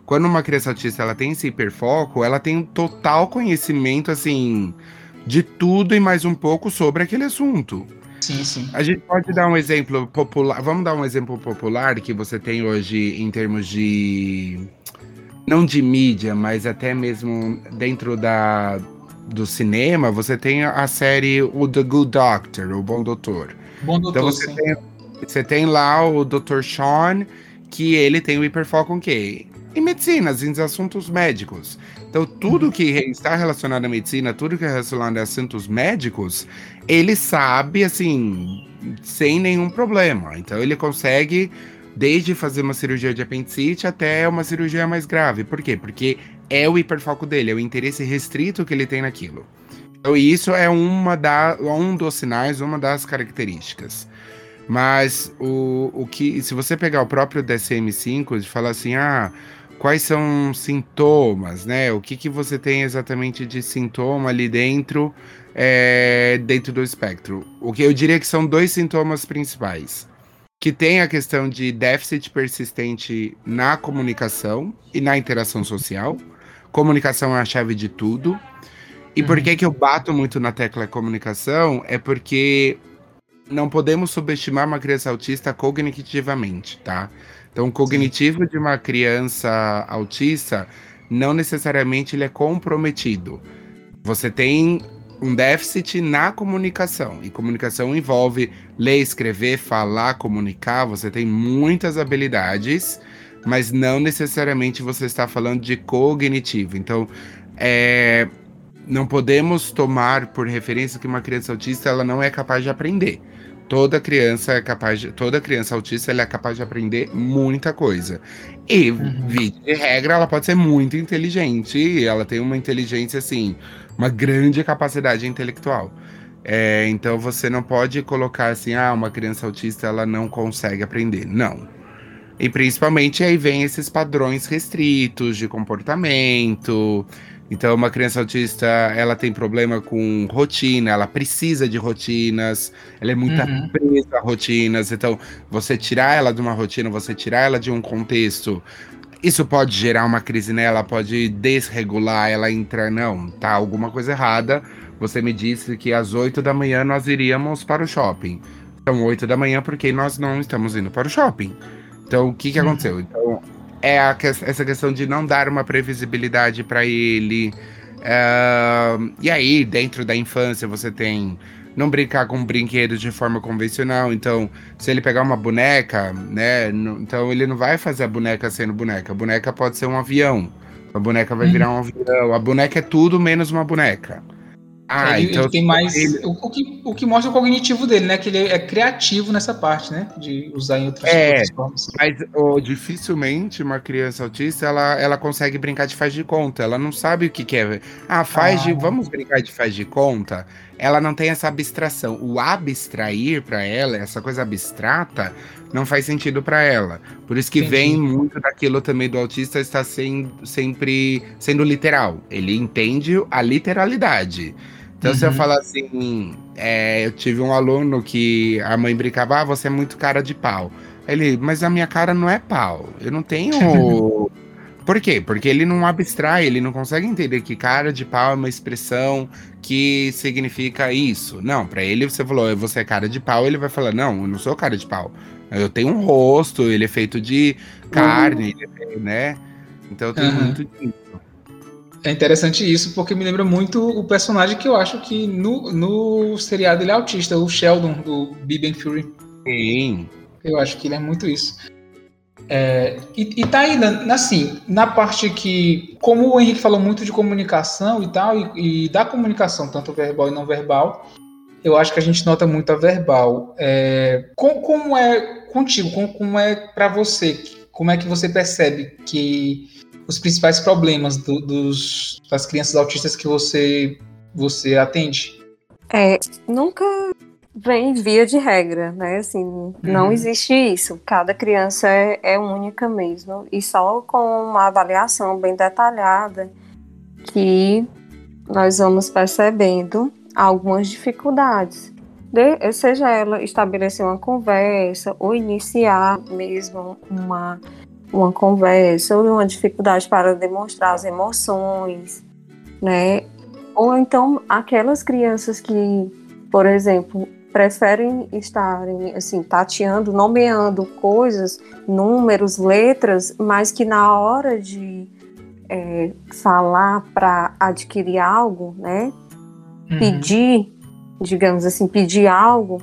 Speaker 3: quando uma criança autista ela tem esse hiperfoco, ela tem um total conhecimento, assim, de tudo e mais um pouco sobre aquele assunto.
Speaker 1: Sim, sim.
Speaker 3: A gente pode dar um exemplo popular. Vamos dar um exemplo popular que você tem hoje em termos de. Não de mídia, mas até mesmo dentro da, do cinema, você tem a série O The Good Doctor, o Bom Doutor.
Speaker 1: Bom Doutor,
Speaker 3: então você tem, você tem lá o Dr. Sean, que ele tem o hiperfoco em quê? Em medicinas, em assuntos médicos. Então, tudo que está relacionado à medicina, tudo que é relacionado a assuntos médicos, ele sabe, assim, sem nenhum problema. Então, ele consegue, desde fazer uma cirurgia de apendicite até uma cirurgia mais grave. Por quê? Porque é o hiperfoco dele, é o interesse restrito que ele tem naquilo. Então, isso é uma da, um dos sinais, uma das características. Mas o, o que, se você pegar o próprio DSM-5 e falar assim, ah quais são sintomas, né? O que, que você tem exatamente de sintoma ali dentro, é, dentro do espectro? O que eu diria que são dois sintomas principais. Que tem a questão de déficit persistente na comunicação e na interação social. Comunicação é a chave de tudo. E uhum. por que, que eu bato muito na tecla comunicação? É porque não podemos subestimar uma criança autista cognitivamente, tá? Então, o cognitivo Sim. de uma criança autista não necessariamente ele é comprometido. Você tem um déficit na comunicação. E comunicação envolve ler, escrever, falar, comunicar. Você tem muitas habilidades, mas não necessariamente você está falando de cognitivo. Então, é, não podemos tomar por referência que uma criança autista ela não é capaz de aprender toda criança é capaz de, toda criança autista ela é capaz de aprender muita coisa. E, uhum. de regra, ela pode ser muito inteligente, ela tem uma inteligência assim, uma grande capacidade intelectual. É, então você não pode colocar assim, ah, uma criança autista ela não consegue aprender. Não. E principalmente aí vem esses padrões restritos de comportamento, então, uma criança autista, ela tem problema com rotina, ela precisa de rotinas, ela é muito uhum. presa a rotinas. Então, você tirar ela de uma rotina, você tirar ela de um contexto, isso pode gerar uma crise nela, pode desregular ela entrar. Não, tá alguma coisa errada. Você me disse que às 8 da manhã nós iríamos para o shopping. São 8 da manhã porque nós não estamos indo para o shopping. Então, o que, que aconteceu? Então, é a, essa questão de não dar uma previsibilidade para ele. Uh, e aí, dentro da infância, você tem não brincar com brinquedos de forma convencional. Então, se ele pegar uma boneca, né? então ele não vai fazer a boneca sendo boneca. A boneca pode ser um avião. A boneca vai virar um avião. A boneca é tudo menos uma boneca.
Speaker 1: Ah, ele, então ele tem mais. Ele... O, que, o que mostra o cognitivo dele, né? Que ele é criativo nessa parte, né? De usar em outras,
Speaker 3: é, outras formas. Mas oh, dificilmente uma criança autista ela, ela consegue brincar de faz de conta. Ela não sabe o que, que é. Ah, faz ah. de. Vamos brincar de faz de conta? Ela não tem essa abstração. O abstrair para ela, essa coisa abstrata, não faz sentido para ela. Por isso que Entendi. vem muito daquilo também do autista estar sem, sempre sendo literal. Ele entende a literalidade. Então, uhum. se eu uhum. falar assim, é, eu tive um aluno que a mãe brincava, ah, você é muito cara de pau. Ele, mas a minha cara não é pau. Eu não tenho. (laughs) Por quê? Porque ele não abstrai, ele não consegue entender que cara de pau é uma expressão que significa isso. Não, para ele você falou, você é cara de pau, ele vai falar, não, eu não sou cara de pau. Eu tenho um rosto, ele é feito de carne, uhum. né? Então tem uhum. muito disso.
Speaker 1: É interessante isso, porque me lembra muito o personagem que eu acho que no, no seriado ele é autista, o Sheldon, do Big Bang Theory.
Speaker 3: Sim.
Speaker 1: Eu acho que ele é muito isso. É, e, e tá aí, assim, na parte que, como o Henrique falou muito de comunicação e tal, e, e da comunicação, tanto verbal e não verbal, eu acho que a gente nota muito a verbal. É, como, como, é contigo, como, como é para você? Como é que você percebe que os principais problemas do, dos, das crianças autistas que você, você atende?
Speaker 2: É, nunca vem via de regra, né? Assim, uhum. não existe isso. Cada criança é, é, única mesmo. E só com uma avaliação bem detalhada que nós vamos percebendo algumas dificuldades. De, seja ela estabelecer uma conversa ou iniciar mesmo uma uma conversa ou uma dificuldade para demonstrar as emoções, né? Ou então aquelas crianças que, por exemplo, preferem estarem assim tateando, nomeando coisas, números, letras, mas que na hora de é, falar para adquirir algo, né? Uhum. Pedir, digamos assim, pedir algo,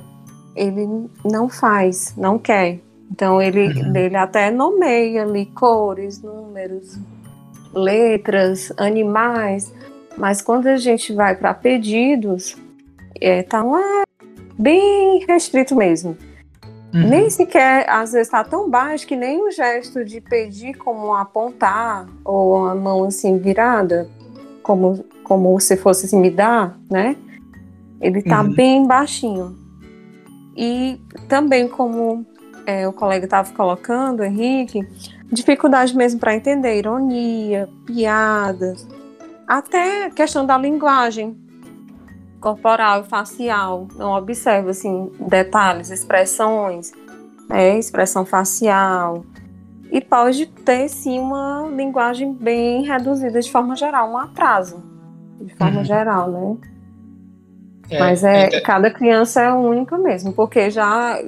Speaker 2: ele não faz, não quer. Então ele, uhum. ele até nomeia ali cores, números, letras, animais, mas quando a gente vai para pedidos, é, tá lá bem restrito mesmo. Uhum. Nem sequer, às vezes, está tão baixo que nem o gesto de pedir como apontar ou a mão assim virada, como, como se fosse assim, me dar, né? Ele está uhum. bem baixinho. E também como é, o colega estava colocando, Henrique, dificuldade mesmo para entender ironia, piadas, até a questão da linguagem corporal e facial. Não observa assim detalhes, expressões, é, expressão facial. E pode ter sim uma linguagem bem reduzida de forma geral, um atraso, de forma uhum. geral, né? É, Mas é, é, cada criança é única mesmo, porque já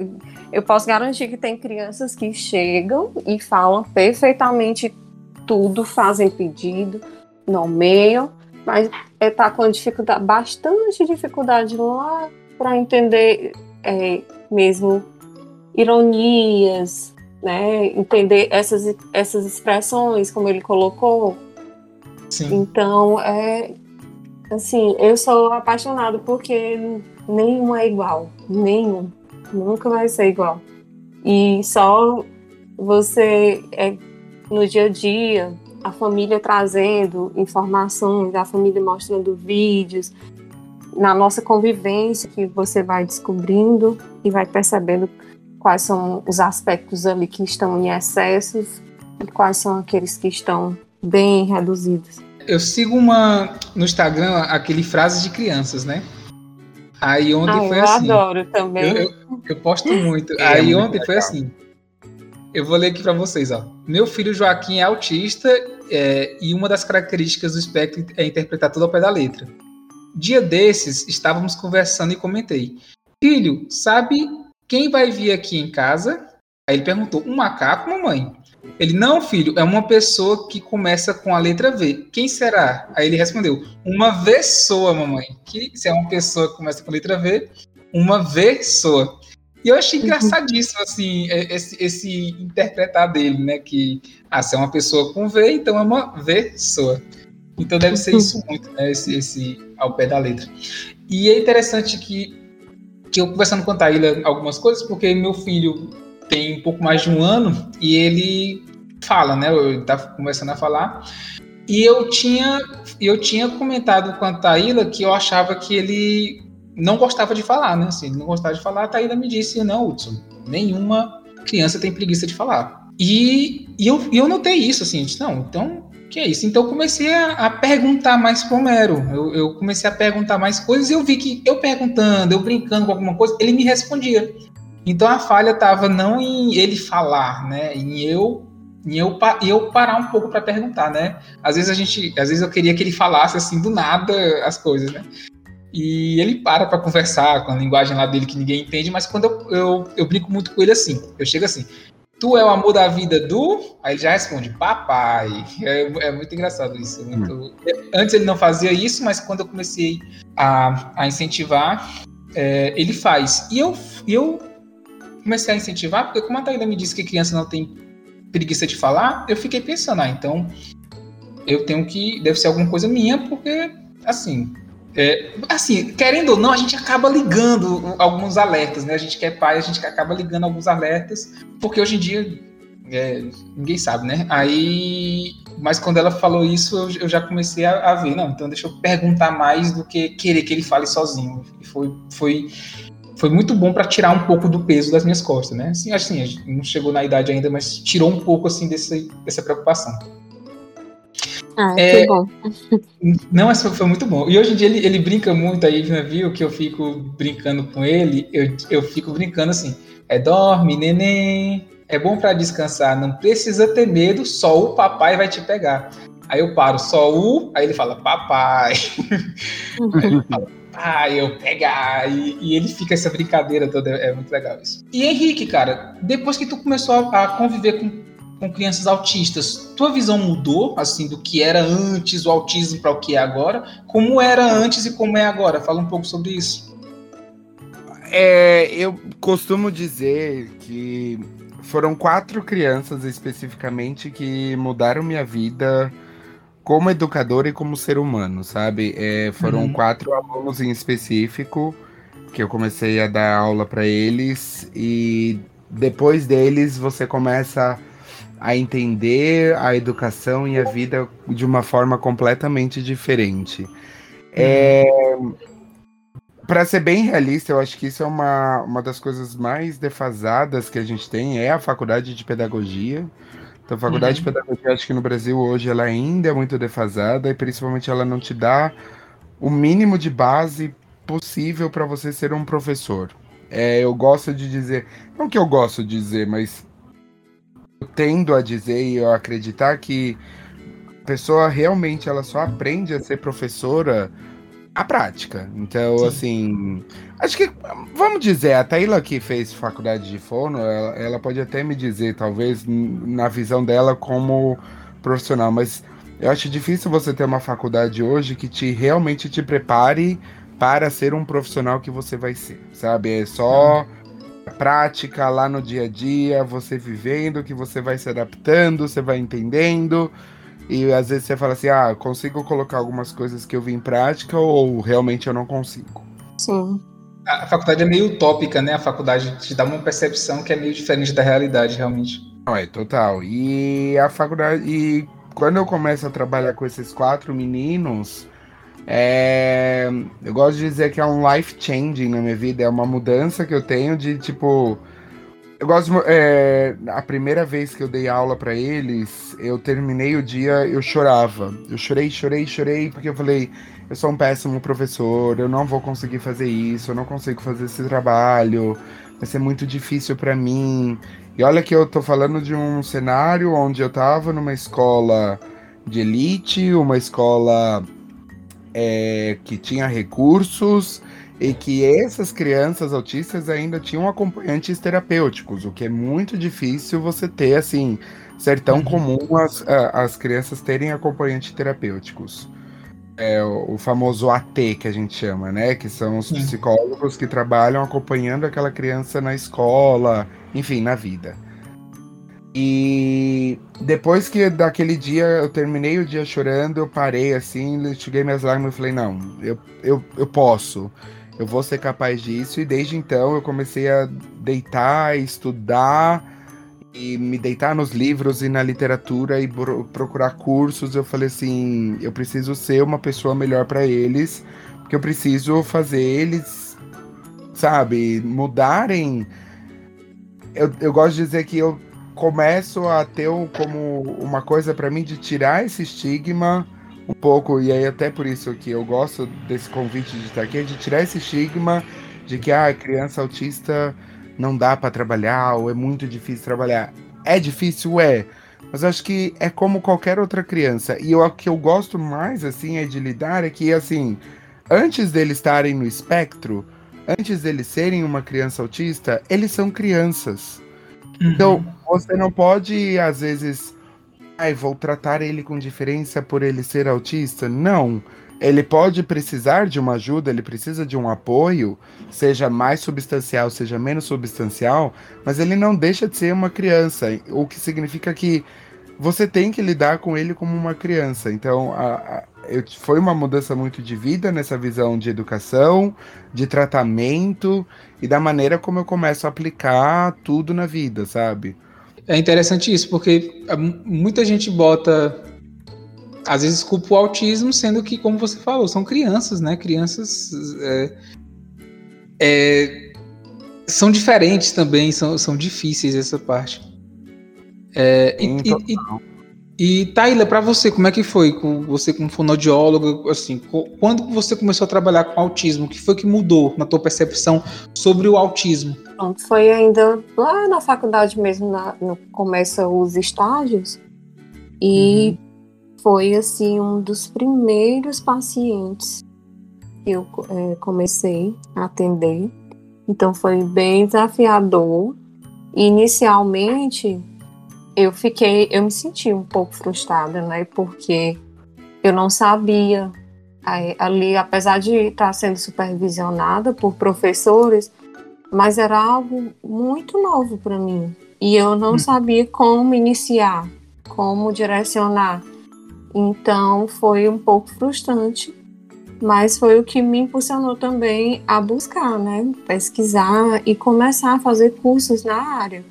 Speaker 2: eu posso garantir que tem crianças que chegam e falam perfeitamente tudo, fazem pedido, nomeiam, mas está com dificuldade, bastante dificuldade lá para entender é, mesmo ironias, né? Entender essas, essas expressões, como ele colocou. Sim. Então, é assim, eu sou apaixonado porque nenhum é igual, nenhum nunca vai ser igual. E só você, é, no dia a dia, a família trazendo informações, a família mostrando vídeos, na nossa convivência que você vai descobrindo e vai percebendo quais são os aspectos ali que estão em excessos e quais são aqueles que estão bem reduzidos.
Speaker 1: Eu sigo uma no Instagram aquele frases de crianças, né? Aí ontem ah, foi
Speaker 2: eu
Speaker 1: assim.
Speaker 2: Eu adoro também.
Speaker 1: Eu, eu, eu posto muito. É, Aí ontem legal. foi assim. Eu vou ler aqui para vocês, ó. Meu filho Joaquim é autista é, e uma das características do espectro é interpretar tudo ao pé da letra. Dia desses, estávamos conversando e comentei: Filho, sabe quem vai vir aqui em casa? Aí ele perguntou: Um macaco, mamãe? Ele, não, filho, é uma pessoa que começa com a letra V. Quem será? Aí ele respondeu, uma pessoa, mamãe. Que se é uma pessoa que começa com a letra V, uma pessoa. E eu achei engraçadíssimo, assim, é, esse, esse, interpretar dele, né? Que, ah, se é uma pessoa com V, então é uma pessoa. Então deve ser isso muito, né? Esse, esse ao pé da letra. E é interessante que, que eu conversando com a Taíla algumas coisas, porque meu filho tem um pouco mais de um ano e ele fala, né? Ele tá começando a falar. E eu tinha, eu tinha comentado com a Taíla que eu achava que ele não gostava de falar, né? Assim, não gostava de falar. A Taíla me disse: não, Hudson, nenhuma criança tem preguiça de falar. E, e eu, eu notei isso, assim, disse, não, então, que é isso? Então eu comecei a, a perguntar mais pro Homero. Eu, eu, comecei a perguntar mais coisas e eu vi que eu perguntando, eu brincando com alguma coisa, ele me respondia. Então a falha estava não em ele falar, né? Em eu em eu, eu parar um pouco para perguntar, né? Às vezes a gente, às vezes eu queria que ele falasse assim do nada as coisas, né? E ele para para conversar com a linguagem lá dele que ninguém entende, mas quando eu, eu, eu brinco muito com ele assim, eu chego assim, Tu é o amor da vida do. Aí ele já responde, papai. É, é muito engraçado isso. É muito... Hum. Antes ele não fazia isso, mas quando eu comecei a, a incentivar, é, ele faz. E eu, eu comecei a incentivar, porque como a Taíla me disse que criança não tem preguiça de falar, eu fiquei pensando, ah, então eu tenho que. Deve ser alguma coisa minha, porque, assim. É, assim, querendo ou não, a gente acaba ligando alguns alertas, né? A gente quer é pai, a gente acaba ligando alguns alertas, porque hoje em dia é, ninguém sabe, né? Aí, mas quando ela falou isso, eu, eu já comecei a, a, ver, não, então deixa eu perguntar mais do que querer que ele fale sozinho. E foi, foi, foi muito bom para tirar um pouco do peso das minhas costas, né? Assim, assim, não chegou na idade ainda, mas tirou um pouco assim desse, dessa preocupação.
Speaker 2: Ah, é, que bom.
Speaker 1: Não, mas foi muito bom. E hoje em dia ele, ele brinca muito, aí viu que eu fico brincando com ele, eu, eu fico brincando assim, é dorme, neném, é bom para descansar, não precisa ter medo, só o papai vai te pegar. Aí eu paro, só o, aí ele fala, papai. aí ele fala, pai, eu pegar. E, e, ele fica essa brincadeira toda, é muito legal isso. E Henrique, cara, depois que tu começou a, a conviver com com crianças autistas, tua visão mudou, assim, do que era antes o autismo para o que é agora? Como era antes e como é agora? Fala um pouco sobre isso.
Speaker 3: É, eu costumo dizer que foram quatro crianças especificamente que mudaram minha vida como educador e como ser humano, sabe? É, foram uhum. quatro alunos em específico que eu comecei a dar aula para eles e depois deles você começa a entender a educação e a vida de uma forma completamente diferente. É, para ser bem realista, eu acho que isso é uma, uma das coisas mais defasadas que a gente tem, é a faculdade de pedagogia. Então, a faculdade uhum. de pedagogia, acho que no Brasil hoje ela ainda é muito defasada e principalmente ela não te dá o mínimo de base possível para você ser um professor. É, eu gosto de dizer, não que eu gosto de dizer, mas tendo a dizer e a acreditar que a pessoa realmente ela só aprende a ser professora a prática. Então, Sim. assim, acho que, vamos dizer, a Taylor que fez faculdade de fono, ela, ela, pode até me dizer, talvez, na visão dela como profissional, mas eu acho difícil você ter uma faculdade hoje que te realmente te prepare para ser um profissional que você vai ser, sabe? É só prática lá no dia a dia, você vivendo, que você vai se adaptando, você vai entendendo. E às vezes você fala assim: ah, consigo colocar algumas coisas que eu vi em prática ou realmente eu não consigo.
Speaker 2: Sim.
Speaker 1: A faculdade é meio utópica, né? A faculdade te dá uma percepção que é meio diferente da realidade, realmente.
Speaker 3: Não, é total. E a faculdade. E quando eu começo a trabalhar com esses quatro meninos, é, eu gosto de dizer que é um life changing na minha vida, é uma mudança que eu tenho de tipo. Eu gosto é, a primeira vez que eu dei aula para eles, eu terminei o dia, eu chorava. Eu chorei, chorei, chorei, porque eu falei, eu sou um péssimo professor, eu não vou conseguir fazer isso, eu não consigo fazer esse trabalho, vai ser muito difícil para mim. E olha que eu tô falando de um cenário onde eu tava numa escola de elite, uma escola é, que tinha recursos e que essas crianças autistas ainda tinham acompanhantes terapêuticos, o que é muito difícil você ter, assim, ser tão uhum. comum as, as crianças terem acompanhantes terapêuticos. É o, famoso AT que a gente chama, né? Que são os psicólogos que trabalham acompanhando aquela criança na escola, enfim, na vida. E depois que daquele dia eu terminei o dia chorando, eu parei assim, cheguei minhas lágrimas e falei: não, eu, eu, eu posso, eu vou ser capaz disso. E desde então eu comecei a deitar, estudar e me deitar nos livros e na literatura e procurar cursos. Eu falei assim: eu preciso ser uma pessoa melhor para eles, porque eu preciso fazer eles, sabe, mudarem. Eu, eu gosto de dizer que eu começo a ter como uma coisa para mim de tirar esse estigma um pouco, e aí até por isso que eu gosto desse convite de estar aqui, é de tirar esse estigma de que a ah, criança autista não dá para trabalhar ou é muito difícil trabalhar. É difícil, é, mas acho que é como qualquer outra criança. E o que eu gosto mais assim é de lidar é que assim, antes deles estarem no espectro, antes deles serem uma criança autista, eles são crianças. Uhum. Então, você não pode, às vezes, ai, vou tratar ele com diferença por ele ser autista. Não. Ele pode precisar de uma ajuda, ele precisa de um apoio, seja mais substancial, seja menos substancial, mas ele não deixa de ser uma criança, o que significa que você tem que lidar com ele como uma criança. Então, a, a, eu, foi uma mudança muito de vida nessa visão de educação, de tratamento e da maneira como eu começo a aplicar tudo na vida, sabe?
Speaker 1: É interessante isso, porque é, muita gente bota. Às vezes culpa o autismo, sendo que, como você falou, são crianças, né? Crianças. É, é, são diferentes também, são, são difíceis essa parte. É, e, e, e, e Taíla, para você, como é que foi com você como fonoaudióloga, assim, quando você começou a trabalhar com autismo, o que foi que mudou na tua percepção sobre o autismo?
Speaker 2: Pronto, foi ainda lá na faculdade mesmo, na, no começa os estágios, e uhum. foi assim um dos primeiros pacientes que eu é, comecei a atender. Então foi bem desafiador. Inicialmente eu fiquei, eu me senti um pouco frustrada, né? Porque eu não sabia ali, apesar de estar sendo supervisionada por professores, mas era algo muito novo para mim e eu não hum. sabia como iniciar, como direcionar. Então foi um pouco frustrante, mas foi o que me impulsionou também a buscar, né, pesquisar e começar a fazer cursos na área.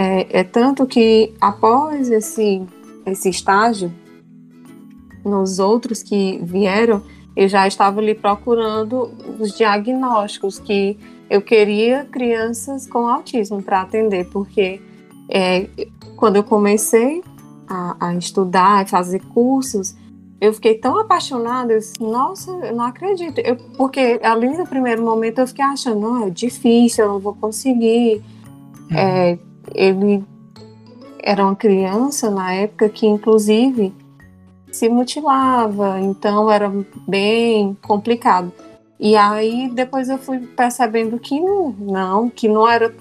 Speaker 2: É, é tanto que após esse esse estágio, nos outros que vieram, eu já estava ali procurando os diagnósticos que eu queria crianças com autismo para atender, porque é, quando eu comecei a, a estudar e fazer cursos, eu fiquei tão apaixonada, eu disse, nossa, eu não acredito. Eu, porque ali no primeiro momento eu fiquei achando, não, é difícil, eu não vou conseguir. Uhum. É, ele era uma criança na época que, inclusive, se mutilava, então era bem complicado. E aí depois eu fui percebendo que não, que não era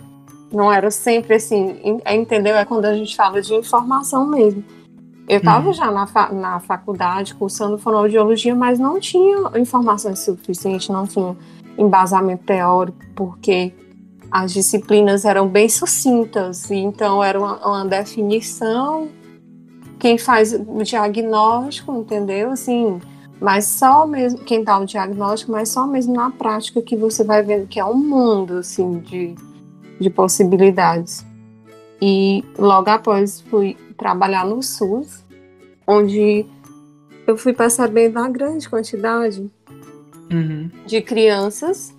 Speaker 2: não era sempre assim, entendeu? É quando a gente fala de informação mesmo. Eu estava uhum. já na, fa na faculdade cursando fonoaudiologia, mas não tinha informações suficientes, não tinha embasamento teórico, porque as disciplinas eram bem sucintas, então era uma, uma definição, quem faz o diagnóstico, entendeu? Assim, mas só mesmo quem dá o diagnóstico, mas só mesmo na prática que você vai vendo que é um mundo assim de, de possibilidades. E logo após fui trabalhar no SUS, onde eu fui percebendo a grande quantidade uhum. de crianças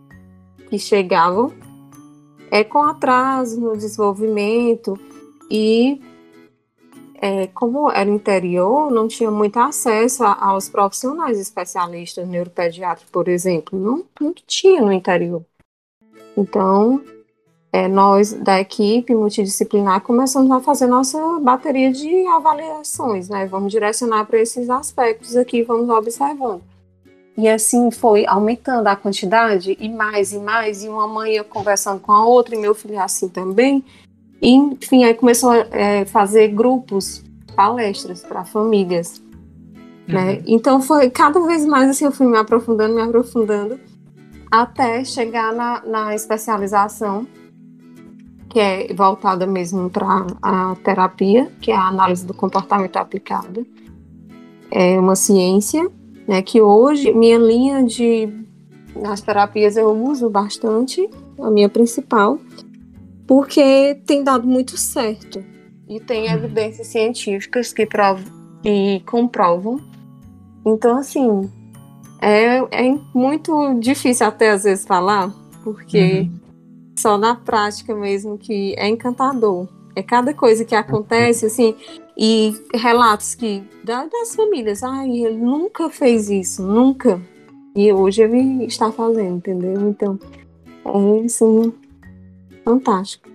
Speaker 2: que chegavam é, com atraso no desenvolvimento e é, como era interior, não tinha muito acesso a, aos profissionais especialistas neuropediátricos, por exemplo. Não, não tinha no interior. Então, é, nós da equipe multidisciplinar começamos a fazer nossa bateria de avaliações, né? Vamos direcionar para esses aspectos aqui, vamos observando. E assim foi aumentando a quantidade, e mais e mais, e uma mãe ia conversando com a outra, e meu filho assim também. E, enfim, aí começou a é, fazer grupos, palestras para famílias. Né? Uhum. Então foi cada vez mais assim, eu fui me aprofundando, me aprofundando, até chegar na, na especialização, que é voltada mesmo para a terapia, que é a análise do comportamento aplicado. É uma ciência, né, que hoje minha linha de nas terapias eu uso bastante, a minha principal, porque tem dado muito certo e tem evidências científicas que, provam, que comprovam. Então, assim, é, é muito difícil até às vezes falar, porque uhum. só na prática mesmo que é encantador. É cada coisa que acontece, assim, e relatos que das famílias, ai, ele nunca fez isso, nunca. E hoje ele está fazendo, entendeu? Então, é assim, fantástico.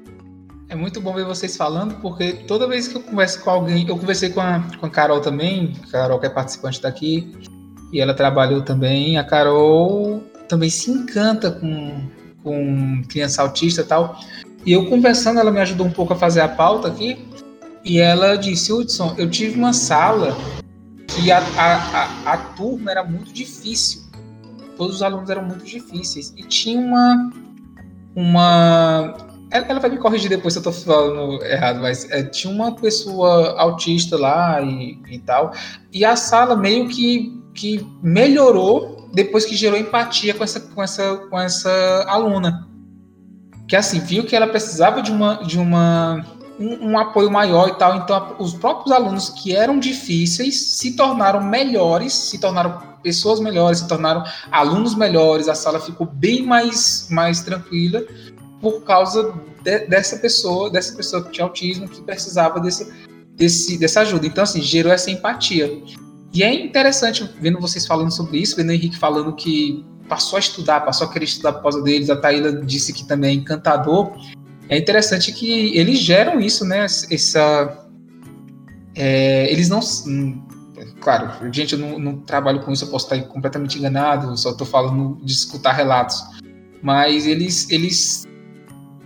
Speaker 1: É muito bom ver vocês falando, porque toda vez que eu converso com alguém, eu conversei com a, com a Carol também, a Carol que é participante daqui, e ela trabalhou também. A Carol também se encanta com, com criança autista e tal. E eu conversando, ela me ajudou um pouco a fazer a pauta aqui. E ela disse, Hudson, eu tive uma sala que a, a, a, a turma era muito difícil. Todos os alunos eram muito difíceis. E tinha uma. Uma. Ela vai me corrigir depois se eu tô falando errado, mas é, tinha uma pessoa autista lá e, e tal. E a sala meio que, que melhorou depois que gerou empatia com essa, com essa, com essa aluna. Que assim, viu que ela precisava de uma, de uma um, um, apoio maior e tal. Então, os próprios alunos que eram difíceis se tornaram melhores, se tornaram pessoas melhores, se tornaram alunos melhores. A sala ficou bem mais, mais tranquila por causa de, dessa pessoa, dessa pessoa que tinha autismo, que precisava desse, desse, dessa ajuda. Então, assim, gerou essa empatia. E é interessante vendo vocês falando sobre isso, vendo o Henrique falando que passou a estudar, passou a querer estudar por causa deles. A Taíla disse que também é encantador é interessante que eles geram isso, né? Essa. É, eles não. Hum, claro, gente, eu não, não, trabalho com isso, eu posso estar completamente enganado, só estou falando de escutar relatos. Mas eles, eles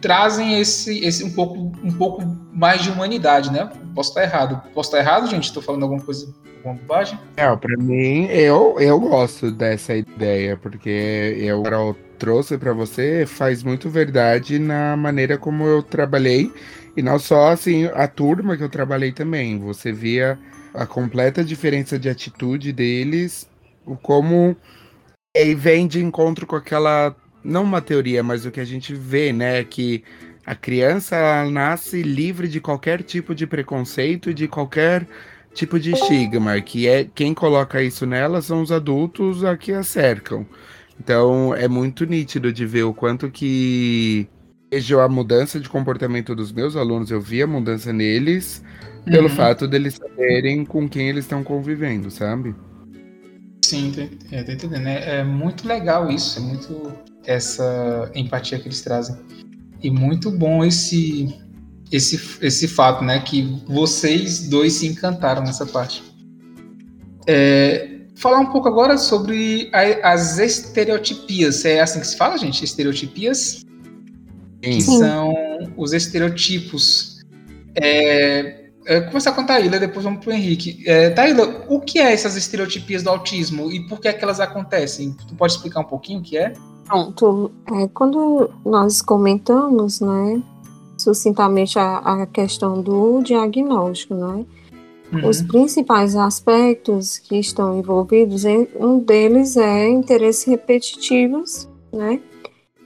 Speaker 1: trazem esse, esse um, pouco, um pouco mais de humanidade, né? Posso estar errado. Posso estar errado, gente? Estou falando alguma coisa, alguma bobagem?
Speaker 3: É, para mim, eu, eu gosto dessa ideia, porque eu trouxe para você faz muito verdade na maneira como eu trabalhei e não só assim a turma que eu trabalhei também. Você via a completa diferença de atitude deles, o como vem de encontro com aquela não uma teoria, mas o que a gente vê, né, que a criança nasce livre de qualquer tipo de preconceito, de qualquer tipo de estigma, que é quem coloca isso nela são os adultos a que a cercam. Então é muito nítido de ver o quanto que vejo a mudança de comportamento dos meus alunos, eu vi a mudança neles uhum. pelo fato deles saberem com quem eles estão convivendo, sabe?
Speaker 1: Sim, tô, é, tô entendendo. É, é, muito legal isso, é muito essa empatia que eles trazem. E muito bom esse esse, esse fato, né? Que vocês dois se encantaram nessa parte. É, falar um pouco agora sobre a, as estereotipias. É assim que se fala, gente? Estereotipias? Sim. Que são os estereotipos. É, é, começar com a Taíla, depois vamos para o Henrique. É, Taíla, o que é essas estereotipias do autismo e por que, é que elas acontecem? Tu pode explicar um pouquinho o que é?
Speaker 2: Pronto. É, quando nós comentamos, né, sucintamente a, a questão do diagnóstico, né? Uhum. Os principais aspectos que estão envolvidos, um deles é interesses repetitivos, né?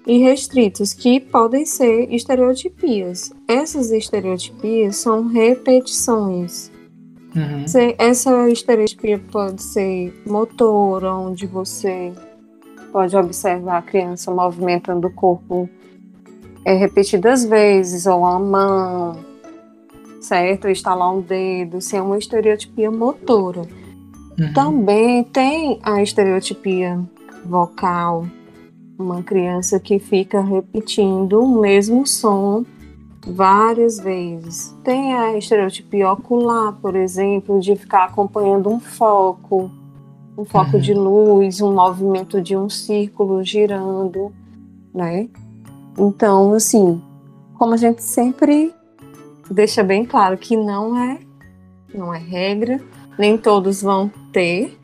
Speaker 2: E restritos, que podem ser estereotipias. Essas estereotipias são repetições. Uhum. Essa estereotipia pode ser motora, onde você pode observar a criança movimentando o corpo é, repetidas vezes, ou a mão, certo? Estalar um dedo, ser uma estereotipia motora. Uhum. Também tem a estereotipia vocal, uma criança que fica repetindo o mesmo som várias vezes. Tem a estereotipia ocular, por exemplo, de ficar acompanhando um foco, um foco uhum. de luz, um movimento de um círculo girando, né? Então, assim, como a gente sempre deixa bem claro que não é, não é regra, nem todos vão ter,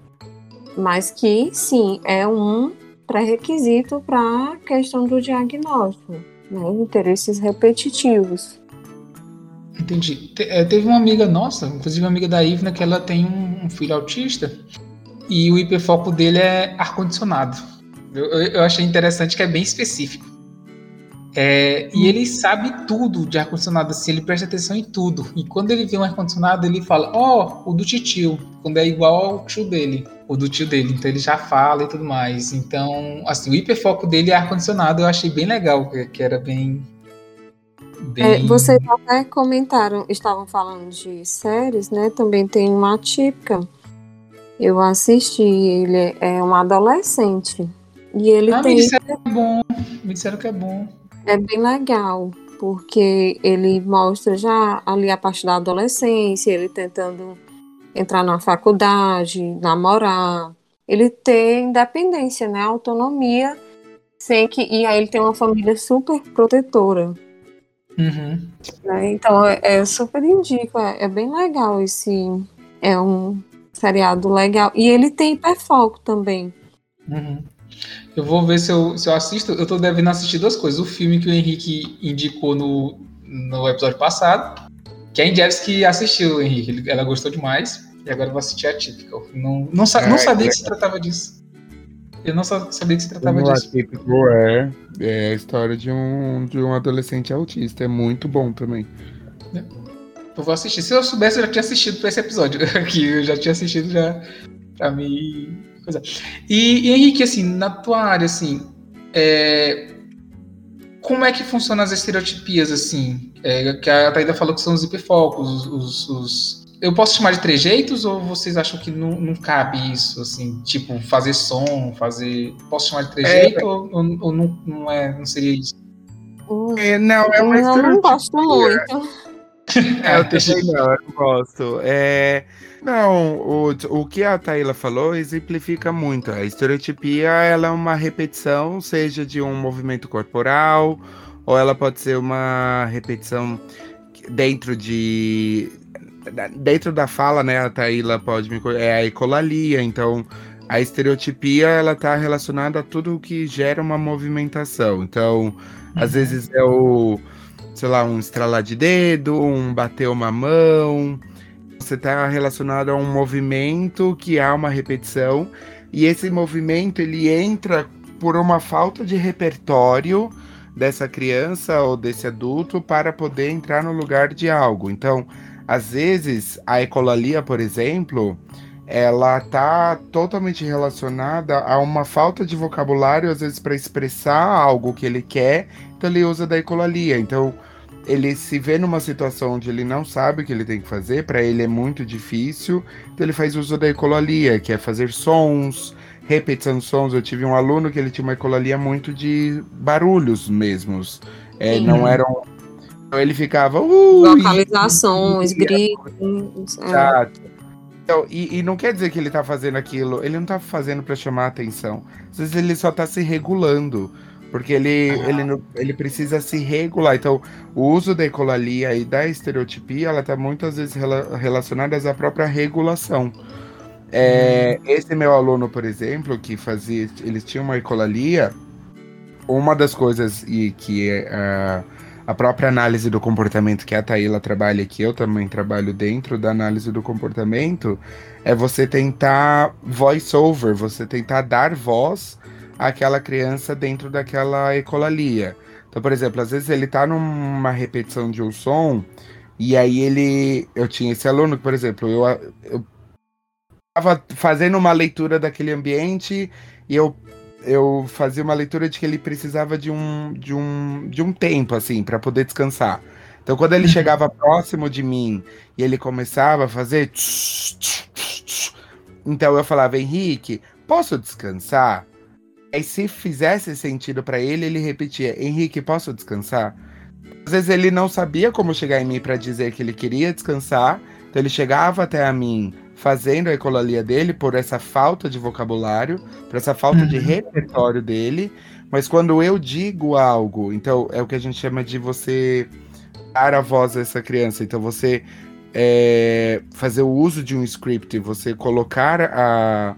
Speaker 2: mas que sim, é um pré-requisito para a questão do diagnóstico, né? interesses repetitivos.
Speaker 1: Entendi. Te, é, teve uma amiga nossa, inclusive uma amiga da Ivna, que ela tem um, um filho autista e o hiperfoco dele é ar-condicionado. Eu, eu, achei interessante que é bem específico. É, e ele sabe tudo de ar-condicionado, assim, ele presta atenção em tudo. E quando ele vê um ar-condicionado, ele fala, ó, oh, o do tio, quando é igual ao tio dele, o do tio dele. Então ele já fala e tudo mais. Então, assim, o hiperfoco dele é ar-condicionado, eu achei bem legal, que era bem.
Speaker 2: bem... É, vocês até comentaram, estavam falando de séries, né? Também tem uma típica. Eu assisti, ele é um adolescente. E ele ah, tem.
Speaker 1: Me disseram que é bom. Me disseram que é bom.
Speaker 2: É bem legal, porque ele mostra já ali a parte da adolescência, ele tentando entrar na faculdade, namorar. Ele tem independência, né? Autonomia, sem que. E aí ele tem uma família super protetora.
Speaker 1: Uhum.
Speaker 2: Né? Então, é, eu super indico. É, é, bem legal esse. É um seriado legal. E ele tem hiperfoco também.
Speaker 1: Uhum. Eu vou ver se eu, se eu assisto. Eu tô devendo assistir duas coisas. O filme que o Henrique indicou no, no episódio passado. Que a Indjevski assistiu, Henrique. Ela gostou demais. E agora eu vou assistir a Típica. Não, não, sa não sabia que se tratava disso. Eu não sabia que se tratava disso.
Speaker 3: Atípico é, é a história de um, de um adolescente autista. É muito bom também.
Speaker 1: Eu vou assistir. Se eu soubesse, eu já tinha assistido para esse episódio (laughs) aqui. Eu já tinha assistido já pra me. Coisa. E, e Henrique, assim, na tua área, assim, é... como é que funcionam as estereotipias, assim? É, que a Taida falou que são os hiperfocos, os, os, os eu posso chamar de trejeitos ou vocês acham que não, não cabe isso, assim, tipo, fazer som, fazer. Posso chamar de trejeito é, ou, ou, ou, não, não, é, não seria isso?
Speaker 3: É, não, é uma
Speaker 2: Eu não gosto muito.
Speaker 3: É, eu também não, eu gosto. É, não, o, o que a Taila falou exemplifica muito. A estereotipia ela é uma repetição, seja de um movimento corporal, ou ela pode ser uma repetição dentro de dentro da fala, né, a Taíla pode me é a ecolalia, então a estereotipia ela tá relacionada a tudo o que gera uma movimentação. Então, uhum. às vezes é o, sei lá, um estralar de dedo, um bater uma mão. Você está relacionado a um movimento que há uma repetição e esse movimento ele entra por uma falta de repertório dessa criança ou desse adulto para poder entrar no lugar de algo. Então, às vezes, a ecolalia, por exemplo, ela tá totalmente relacionada a uma falta de vocabulário, às vezes, para expressar algo que ele quer, então ele usa da ecolalia. Então, ele se vê numa situação onde ele não sabe o que ele tem que fazer, para ele é muito difícil, então ele faz uso da ecolalia, que é fazer sons, repetição de sons. Eu tive um aluno que ele tinha uma ecolalia muito de barulhos mesmos. É, não eram então ele ficava.
Speaker 2: Localizações, gritos.
Speaker 3: É. Exato. Então, e, e, não quer dizer que ele tá fazendo aquilo, ele não tá fazendo para chamar a atenção. Às vezes ele só tá se regulando. Porque ele, ah. ele, ele precisa se regular. Então, o uso da ecolalia e da estereotipia, ela tá muitas vezes rela relacionada à própria regulação. É, hum. Esse meu aluno, por exemplo, que fazia. Eles tinham uma ecolalia. Uma das coisas e que uh, a própria análise do comportamento que a Taíla trabalha aqui, eu também trabalho dentro da análise do comportamento, é você tentar voice over, você tentar dar voz àquela criança dentro daquela ecolalia. Então, por exemplo, às vezes ele tá numa repetição de um som, e aí ele. Eu tinha esse aluno que, por exemplo, eu, eu tava fazendo uma leitura daquele ambiente e eu eu fazia uma leitura de que ele precisava de um, de um, de um tempo, assim, para poder descansar. Então, quando ele uhum. chegava próximo de mim e ele começava a fazer. Então, eu falava, Henrique, posso descansar? Aí, se fizesse sentido para ele, ele repetia: Henrique, posso descansar? Às vezes ele não sabia como chegar em mim para dizer que ele queria descansar, então ele chegava até a mim fazendo a ecolalia dele por essa falta de vocabulário, por essa falta uhum. de repertório dele. Mas quando eu digo algo, então é o que a gente chama de você dar a voz a essa criança. Então você é, fazer o uso de um script, você colocar a.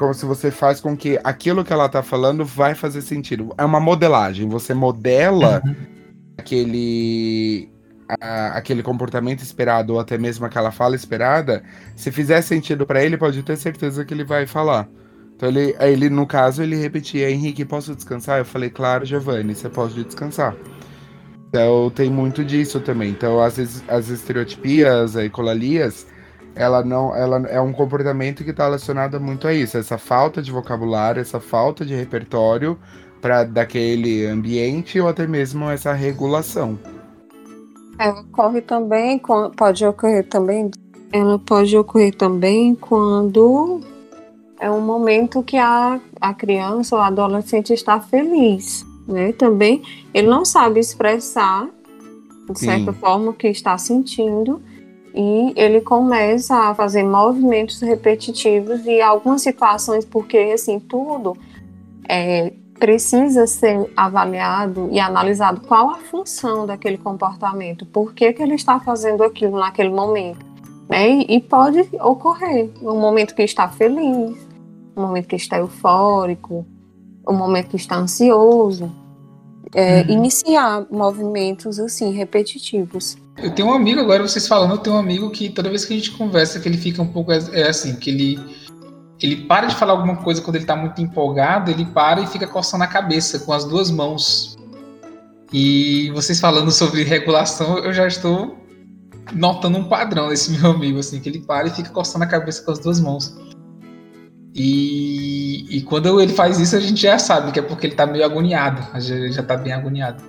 Speaker 3: Como se você faz com que aquilo que ela está falando vai fazer sentido. É uma modelagem. Você modela uhum. aquele a, aquele comportamento esperado ou até mesmo aquela fala esperada, se fizer sentido para ele, pode ter certeza que ele vai falar. Então ele, ele no caso, ele repetia, Henrique, posso descansar? Eu falei, claro, Giovanni, você pode descansar. Então tem muito disso também. Então as, as estereotipias, as ecolalias, ela não, ela é um comportamento que está relacionado muito a isso, essa falta de vocabulário, essa falta de repertório para daquele ambiente ou até mesmo essa regulação.
Speaker 2: Ela ocorre também, pode ocorrer também, ela pode ocorrer também quando é um momento que a, a criança ou adolescente está feliz, né? Também ele não sabe expressar de certa Sim. forma o que está sentindo e ele começa a fazer movimentos repetitivos e algumas situações porque assim tudo é, precisa ser avaliado e analisado qual a função daquele comportamento, por que, que ele está fazendo aquilo naquele momento. Né? E, pode ocorrer um momento que está feliz, um momento que está eufórico, um momento que está ansioso. É, uhum. Iniciar movimentos assim repetitivos.
Speaker 1: Eu tenho um amigo, agora vocês falando, eu tenho um amigo que toda vez que a gente conversa, que ele fica um pouco é assim, que ele ele para de falar alguma coisa quando ele tá muito empolgado, ele para e fica coçando a cabeça com as duas mãos. E vocês falando sobre regulação, eu já estou notando um padrão nesse meu amigo, assim, que ele para e fica coçando a cabeça com as duas mãos. E, e quando ele faz isso, a gente já sabe que é porque ele tá meio agoniado, já, já tá bem agoniado.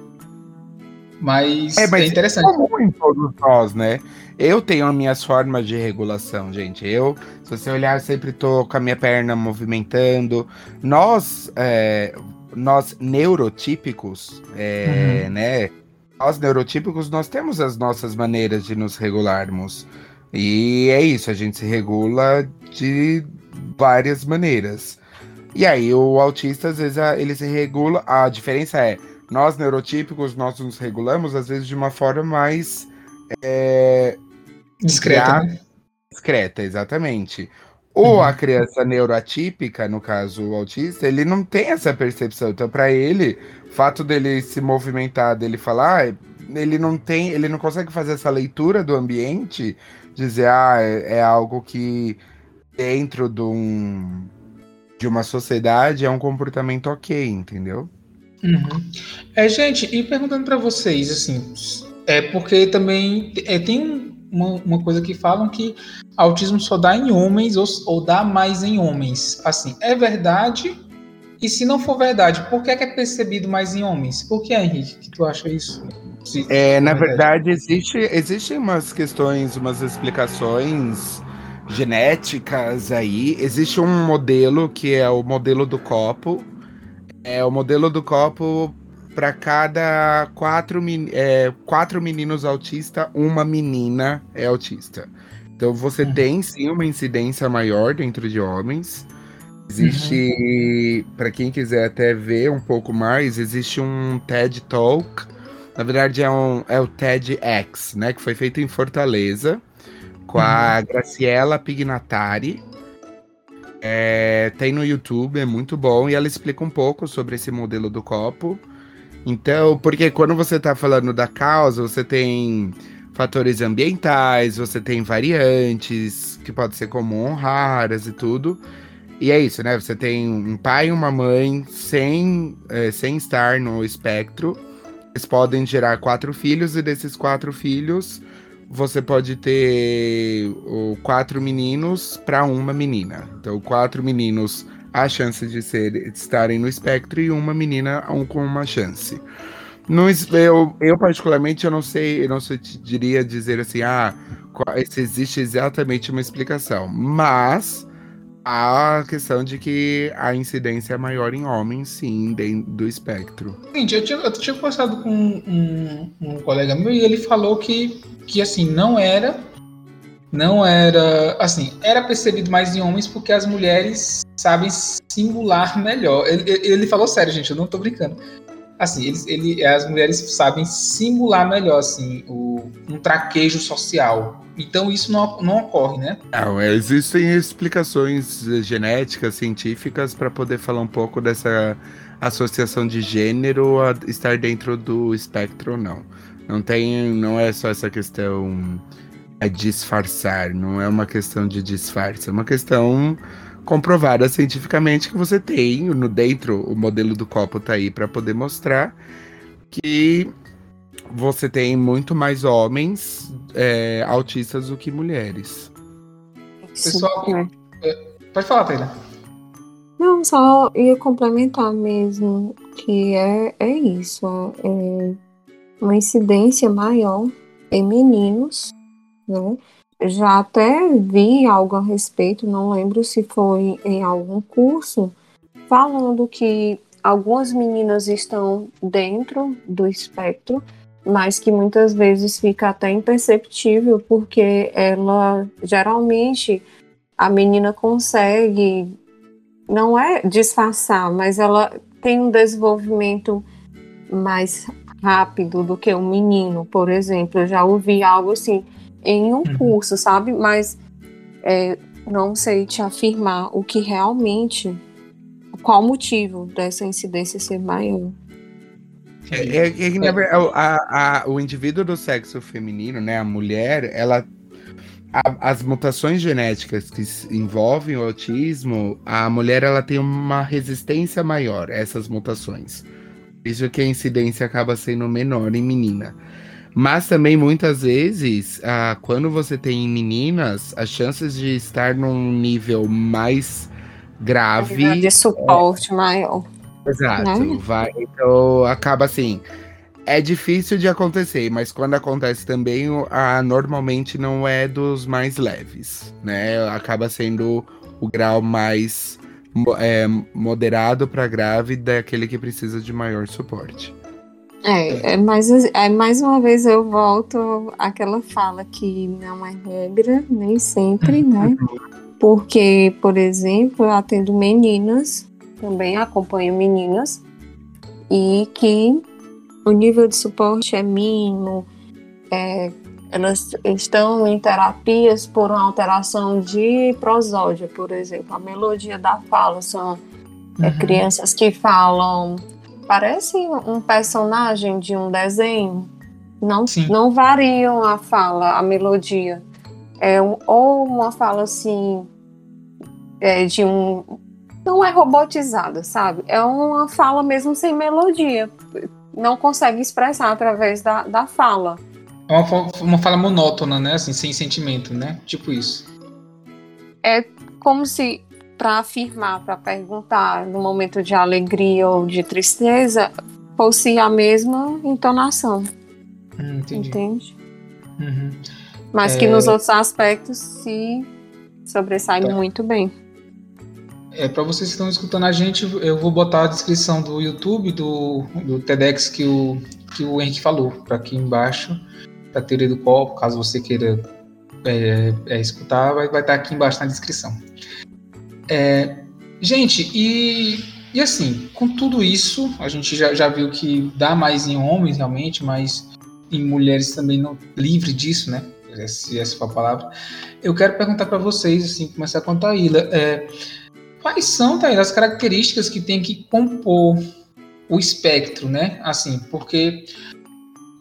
Speaker 1: Mas é, mas é interessante. É
Speaker 3: comum em todos nós, né? Eu tenho as minhas formas de regulação, gente. Eu, se você olhar, sempre tô com a minha perna movimentando. Nós, é, nós neurotípicos, é, uhum. né? Nós neurotípicos, nós temos as nossas maneiras de nos regularmos. E é isso, a gente se regula de várias maneiras. E aí, o autista, às vezes, ele se regula. A diferença é, nós neurotípicos, nós nos regulamos, às vezes, de uma forma mais é,
Speaker 1: Discreta, né?
Speaker 3: Discreta, exatamente. Ou uhum. a criança neuroatípica, no caso o autista, ele não tem essa percepção. Então, para ele, o fato dele se movimentar, dele falar, ele não tem, ele não consegue fazer essa leitura do ambiente, dizer, ah, é, é algo que dentro de, um, de uma sociedade é um comportamento ok, entendeu?
Speaker 1: Uhum. É, gente, e perguntando para vocês, assim, é porque também é, tem uma, uma coisa que falam que autismo só dá em homens ou, ou dá mais em homens. Assim, é verdade? E se não for verdade, por que é, que é percebido mais em homens? Por que, Henrique, que tu acha isso?
Speaker 3: Se, é, na verdade, existe, existem umas questões, umas explicações genéticas aí. Existe um modelo que é o modelo do copo. É o modelo do copo para cada quatro, é, quatro meninos autistas, uma menina é autista. Então você uhum. tem sim uma incidência maior dentro de homens. Existe, uhum. para quem quiser até ver um pouco mais, existe um TED Talk. Na verdade é, um, é o TEDx, né? Que foi feito em Fortaleza com a uhum. Graciela Pignatari. É, tem no YouTube, é muito bom. E ela explica um pouco sobre esse modelo do copo. Então, porque quando você está falando da causa, você tem fatores ambientais, você tem variantes que pode ser comum, raras e tudo. E é isso, né? Você tem um pai e uma mãe sem, é, sem estar no espectro. Eles podem gerar quatro filhos, e desses quatro filhos, você pode ter o, quatro meninos para uma menina. Então, quatro meninos a chance de, ser, de estarem no espectro e uma menina um, com uma chance. No, eu, eu, particularmente, eu não sei, eu não sei, diria dizer assim, ah, se existe exatamente uma explicação, mas a questão de que a incidência é maior em homens, sim, dentro do espectro.
Speaker 1: Gente, eu tinha, eu tinha conversado com um, um, colega meu e ele falou que, que assim, não era não era assim, era percebido mais em homens porque as mulheres sabem simular melhor. Ele, ele falou sério, gente, eu não tô brincando. Assim, eles, ele, as mulheres sabem simular melhor, assim, o, um traquejo social. Então isso não, não ocorre, né?
Speaker 3: Não, existem explicações genéticas, científicas, para poder falar um pouco dessa associação de gênero a estar dentro do espectro ou não. Não tem, não é só essa questão é disfarçar, não é uma questão de disfarce, é uma questão comprovada cientificamente que você tem no dentro o modelo do copo tá aí para poder mostrar que você tem muito mais homens é, autistas do que mulheres.
Speaker 1: Pessoal, é. É, pode falar, Taylor.
Speaker 2: Não, só ia complementar mesmo que é, é isso, é uma incidência maior em meninos né? Já até vi algo a respeito, não lembro se foi em algum curso, falando que algumas meninas estão dentro do espectro, mas que muitas vezes fica até imperceptível, porque ela geralmente a menina consegue não é disfarçar, mas ela tem um desenvolvimento mais rápido do que um menino, por exemplo. Eu já ouvi algo assim em um uhum. curso, sabe? Mas é, não sei te afirmar o que realmente, qual o motivo dessa incidência ser maior.
Speaker 3: É, é, é, a, a, o indivíduo do sexo feminino, né, a mulher, ela as mutações genéticas que envolvem o autismo, a mulher ela tem uma resistência maior a essas mutações. Por isso que a incidência acaba sendo menor em menina. Mas também muitas vezes, ah, quando você tem meninas, as chances de estar num nível mais grave.
Speaker 2: De suporte é... maior.
Speaker 3: Exato. Né? Vai, então acaba assim. É difícil de acontecer, mas quando acontece também, a, normalmente não é dos mais leves, né? Acaba sendo o grau mais é, moderado para grave daquele que precisa de maior suporte.
Speaker 2: É, é mais, é, mais uma vez eu volto àquela fala que não é regra, nem sempre, (laughs) né? Porque, por exemplo, eu atendo meninas, também acompanho meninas, e que o nível de suporte é mínimo, é, elas estão em terapias por uma alteração de prosódia, por exemplo. A melodia da fala são é, uhum. crianças que falam parece um personagem de um desenho. Não, não variam a fala, a melodia. É um, ou uma fala assim é de um não é robotizada, sabe? É uma fala mesmo sem melodia. Não consegue expressar através da, da fala.
Speaker 1: É uma, uma fala monótona, né? Assim, sem sentimento, né? Tipo isso.
Speaker 2: É como se para afirmar, para perguntar no momento de alegria ou de tristeza, fosse a mesma entonação.
Speaker 1: Hum,
Speaker 2: Entende? Uhum. Mas é... que nos outros aspectos se sobressai tá. muito bem.
Speaker 1: É, para vocês que estão escutando a gente, eu vou botar a descrição do YouTube, do, do TEDx que o, que o Henrique falou, para aqui embaixo, da teoria do copo, caso você queira é, é, escutar, vai, vai estar aqui embaixo na descrição. É, gente, e, e assim, com tudo isso, a gente já, já viu que dá mais em homens realmente, mas em mulheres também não livre disso, né? Se essa for a palavra. Eu quero perguntar para vocês, assim, começar com a Taíla. É, quais são, Taíla, as características que tem que compor o espectro, né? Assim, porque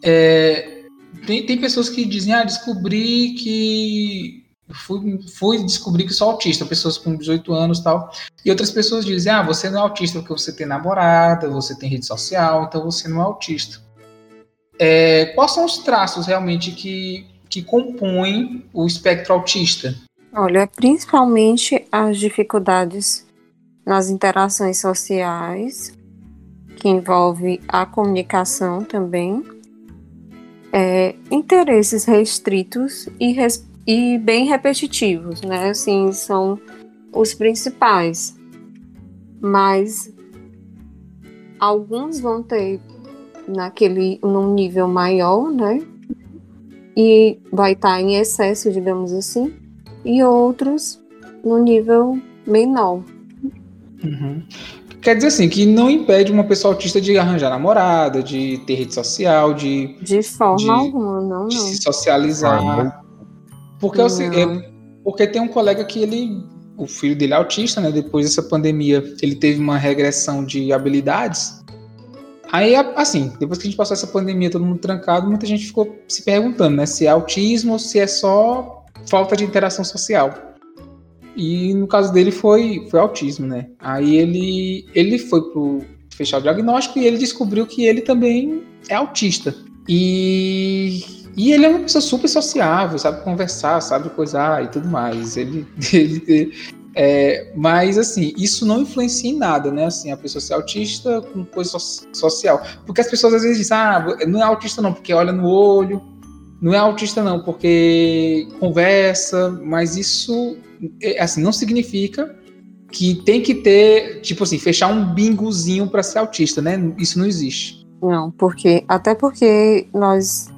Speaker 1: é, tem, tem pessoas que dizem, ah, descobri que fui, fui descobrir que sou autista, pessoas com 18 anos e tal. E outras pessoas dizem, ah, você não é autista porque você tem namorada, você tem rede social, então você não é autista. É, quais são os traços realmente que, que compõem o espectro autista?
Speaker 2: Olha, principalmente as dificuldades nas interações sociais, que envolve a comunicação também, é, interesses restritos e res e bem repetitivos, né? Assim, são os principais. Mas alguns vão ter naquele num nível maior, né? E vai estar tá em excesso, digamos assim, e outros no nível menor.
Speaker 1: Uhum. Quer dizer assim, que não impede uma pessoa autista de arranjar namorada, de ter rede social, de.
Speaker 2: De forma de, alguma, não,
Speaker 1: de
Speaker 2: não.
Speaker 1: se socializar. Porque, eu, é, porque tem um colega que ele, o filho dele é autista, né? Depois dessa pandemia, ele teve uma regressão de habilidades. Aí, assim, depois que a gente passou essa pandemia, todo mundo trancado, muita gente ficou se perguntando, né? Se é autismo ou se é só falta de interação social. E no caso dele foi, foi autismo, né? Aí ele, ele foi pro fechar o diagnóstico e ele descobriu que ele também é autista. E e ele é uma pessoa super sociável, sabe conversar, sabe coisar e tudo mais. Ele, (laughs) ele é, mas assim, isso não influencia em nada, né? Assim, a pessoa ser autista com coisa so social. Porque as pessoas às vezes dizem, ah, não é autista não, porque olha no olho, não é autista não, porque conversa, mas isso é, assim, não significa que tem que ter, tipo assim, fechar um bingozinho para ser autista, né? Isso não existe.
Speaker 2: Não, porque até porque nós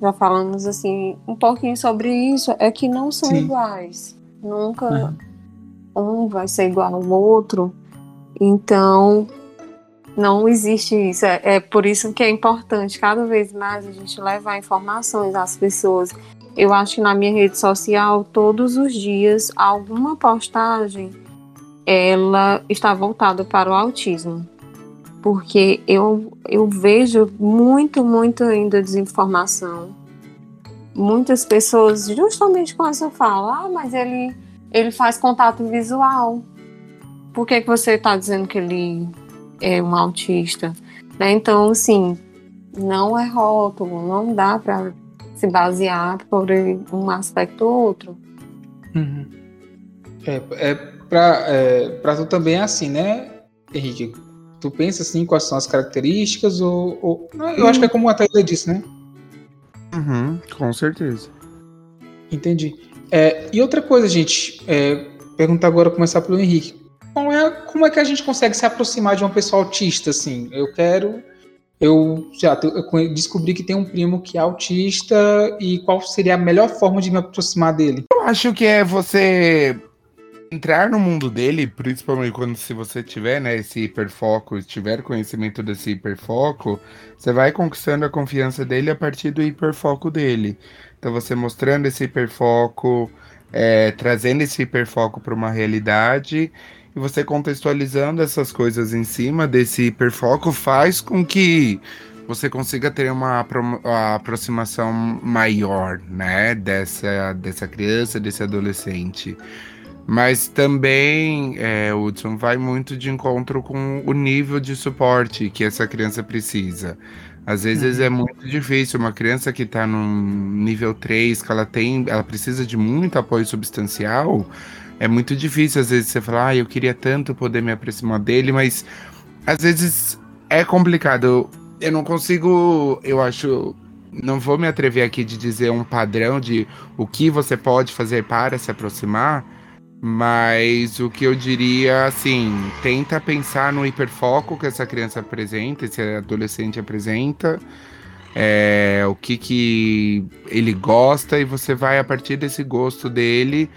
Speaker 2: já falamos assim um pouquinho sobre isso, é que não são Sim. iguais. Nunca. Uhum. um vai ser igual ao outro. Então, não existe isso. É, é, por isso que é importante cada vez mais a gente levar informações às pessoas. Eu acho que na minha rede social, todos os dias, alguma postagem ela está voltada para o autismo. Porque eu, eu vejo muito, muito ainda desinformação. Muitas pessoas justamente com essa fala, ah, mas ele, ele faz contato visual. Por que, que você está dizendo que ele é um autista. Né? Então, assim, não é rótulo, não dá para se basear por um aspecto ou outro.
Speaker 1: Uhum. É, é para é, tu também é assim, né, Henrique? Tu pensa assim, quais são as características, ou. ou eu acho que é como a Thaila disse, né?
Speaker 3: Uhum, com certeza.
Speaker 1: Entendi. É, e outra coisa, gente, é, perguntar agora, começar pelo Henrique como é, como é que a gente consegue se aproximar de uma pessoa autista, assim? Eu quero. Eu já eu descobri que tem um primo que é autista e qual seria a melhor forma de me aproximar dele?
Speaker 3: Eu acho que é você entrar no mundo dele, principalmente quando se você tiver né, esse hiperfoco, tiver conhecimento desse hiperfoco, você vai conquistando a confiança dele a partir do hiperfoco dele. Então você mostrando esse hiperfoco, é, trazendo esse hiperfoco para uma realidade e você contextualizando essas coisas em cima desse hiperfoco faz com que você consiga ter uma aproximação maior, né, dessa, dessa criança, desse adolescente. Mas também, é, Hudson, vai muito de encontro com o nível de suporte que essa criança precisa. Às vezes uhum. é muito difícil, uma criança que está num nível 3, que ela tem, ela precisa de muito apoio substancial, é muito difícil, às vezes, você falar, ah, eu queria tanto poder me aproximar dele, mas às vezes é complicado. Eu não consigo, eu acho. Não vou me atrever aqui de dizer um padrão de o que você pode fazer para se aproximar, mas o que eu diria, assim, tenta pensar no hiperfoco que essa criança apresenta, esse adolescente apresenta, é, o que, que ele gosta, e você vai, a partir desse gosto dele,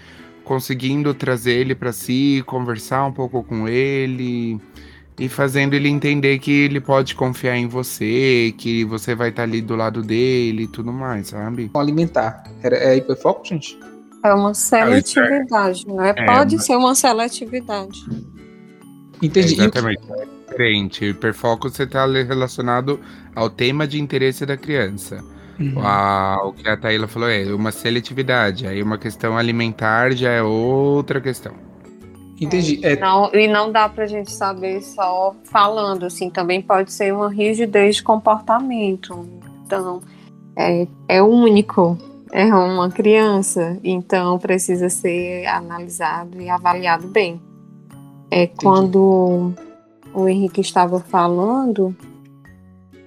Speaker 3: conseguindo trazer ele para si, conversar um pouco com ele e fazendo ele entender que ele pode confiar em você, que você vai estar tá ali do lado dele e tudo mais, sabe?
Speaker 1: Alimentar. É, é hiperfoco, gente?
Speaker 2: É uma seletividade, né? É, pode mas... ser uma seletividade.
Speaker 1: Entendi.
Speaker 3: É exatamente. Diferente. Hiperfoco você está relacionado ao tema de interesse da criança. Uhum. A, o que a Taíla falou é uma seletividade. Aí uma questão alimentar já é outra questão.
Speaker 1: Entendi. É...
Speaker 2: Não, e não dá pra gente saber só falando, assim, também pode ser uma rigidez de comportamento. Então, é, é único, é uma criança, então precisa ser analisado e avaliado bem. É Entendi. quando o Henrique estava falando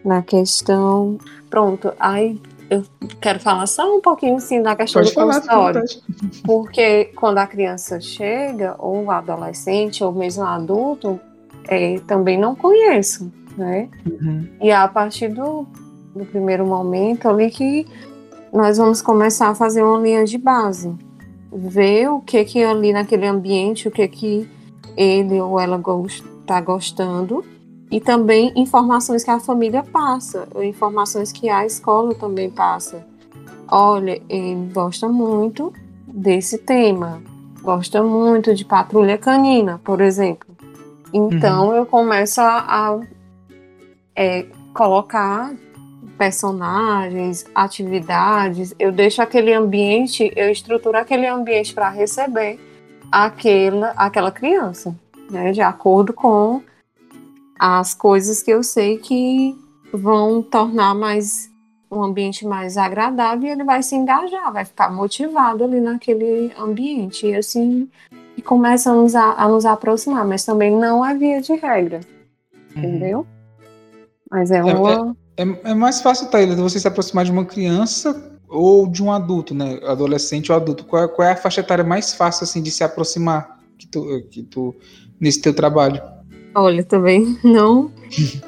Speaker 2: na questão. Pronto, aí eu quero falar só um pouquinho assim da questão Pode do falar, consultório. (laughs) Porque quando a criança chega, ou o adolescente, ou mesmo adulto, é, também não conheço, né? Uhum. E é a partir do, do primeiro momento ali que nós vamos começar a fazer uma linha de base. Ver o que que ali naquele ambiente, o que que ele ou ela está gostando e também informações que a família passa, informações que a escola também passa. Olha, ele gosta muito desse tema, gosta muito de patrulha canina, por exemplo. Então uhum. eu começo a, a é, colocar personagens, atividades, eu deixo aquele ambiente, eu estruturo aquele ambiente para receber aquela, aquela criança, né, de acordo com as coisas que eu sei que vão tornar mais um ambiente mais agradável e ele vai se engajar, vai ficar motivado ali naquele ambiente e assim e começa a nos, a, a nos aproximar, mas também não é via de regra, uhum. entendeu? Mas é, é uma
Speaker 1: é, é, é mais fácil, Thaíla, você se aproximar de uma criança ou de um adulto, né? Adolescente ou adulto. Qual, qual é a faixa etária mais fácil assim de se aproximar que tu, que tu nesse teu trabalho?
Speaker 2: Olha, também não.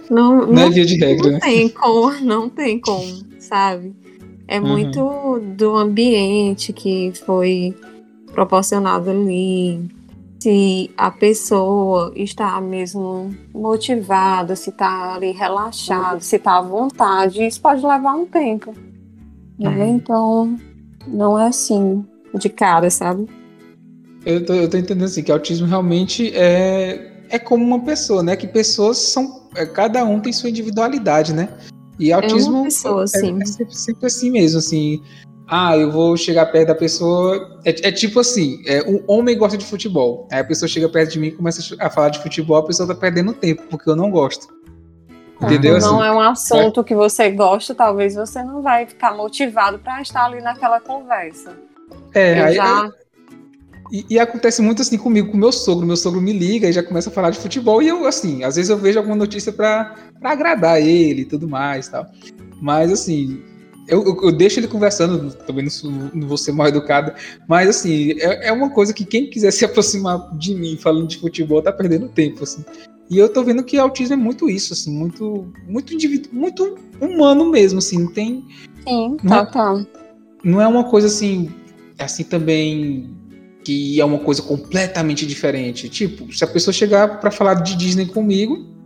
Speaker 2: Não, (laughs)
Speaker 1: não, é via de regra,
Speaker 2: não né? tem como, não tem como, sabe? É uhum. muito do ambiente que foi proporcionado ali. Se a pessoa está mesmo motivada, se está ali relaxado, se está à vontade, isso pode levar um tempo. Né? Uhum. Então, não é assim de cara, sabe?
Speaker 1: Eu tô, eu tô entendendo assim, que autismo realmente é, é como uma pessoa, né? Que pessoas são. É, cada um tem sua individualidade, né? E autismo
Speaker 2: é, uma pessoa,
Speaker 1: é,
Speaker 2: sim.
Speaker 1: é sempre, sempre, assim mesmo, assim. Ah, eu vou chegar perto da pessoa. É, é tipo assim: é, um homem gosta de futebol. Aí a pessoa chega perto de mim e começa a falar de futebol, a pessoa tá perdendo tempo, porque eu não gosto.
Speaker 2: Entendeu? Não assim, é um assunto que você gosta, talvez você não vai ficar motivado para estar ali naquela conversa.
Speaker 1: É, aí, já... E, e, acontece muito assim comigo, com meu sogro. Meu sogro me liga e já começa a falar de futebol. E eu, assim, às vezes eu vejo alguma notícia para agradar ele e tudo mais tal. Mas, assim, eu, eu, eu, deixo ele conversando, também não, não vou ser mal educado, mas assim, é, é, uma coisa que quem quiser (laughs) se aproximar de mim falando de futebol tá perdendo tempo, assim. E eu tô vendo que autismo é muito isso, assim, muito, muito indivíduo, muito humano mesmo, assim, tem.
Speaker 2: Sim, não, tá.
Speaker 1: Não é uma coisa assim, assim também que é uma coisa completamente diferente. Tipo, se a pessoa chegar para falar de Disney comigo,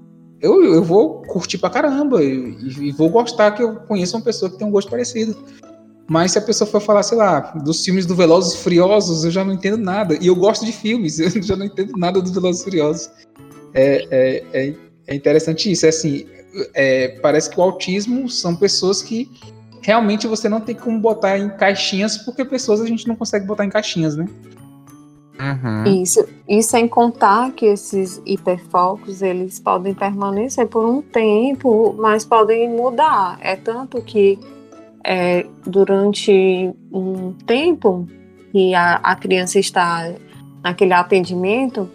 Speaker 1: eu, eu vou curtir pra caramba e, e, vou gostar que eu conheça uma pessoa que tem um gosto parecido. Mas se a pessoa for falar, sei lá, dos filmes do Velozes e Furiosos, eu já não entendo nada. E eu gosto de filmes, (laughs) eu já não entendo nada dos Velozes e Furiosos. É, é, é, é interessante isso. É assim, é, parece que o autismo são pessoas que realmente você não tem como botar em caixinhas, porque pessoas a gente não consegue botar em caixinhas, né?
Speaker 2: Uhum. Isso, e sem contar que esses hiperfocos eles podem permanecer por um tempo, mas podem mudar. É tanto que é, durante um tempo que a, a criança está naquele atendimento,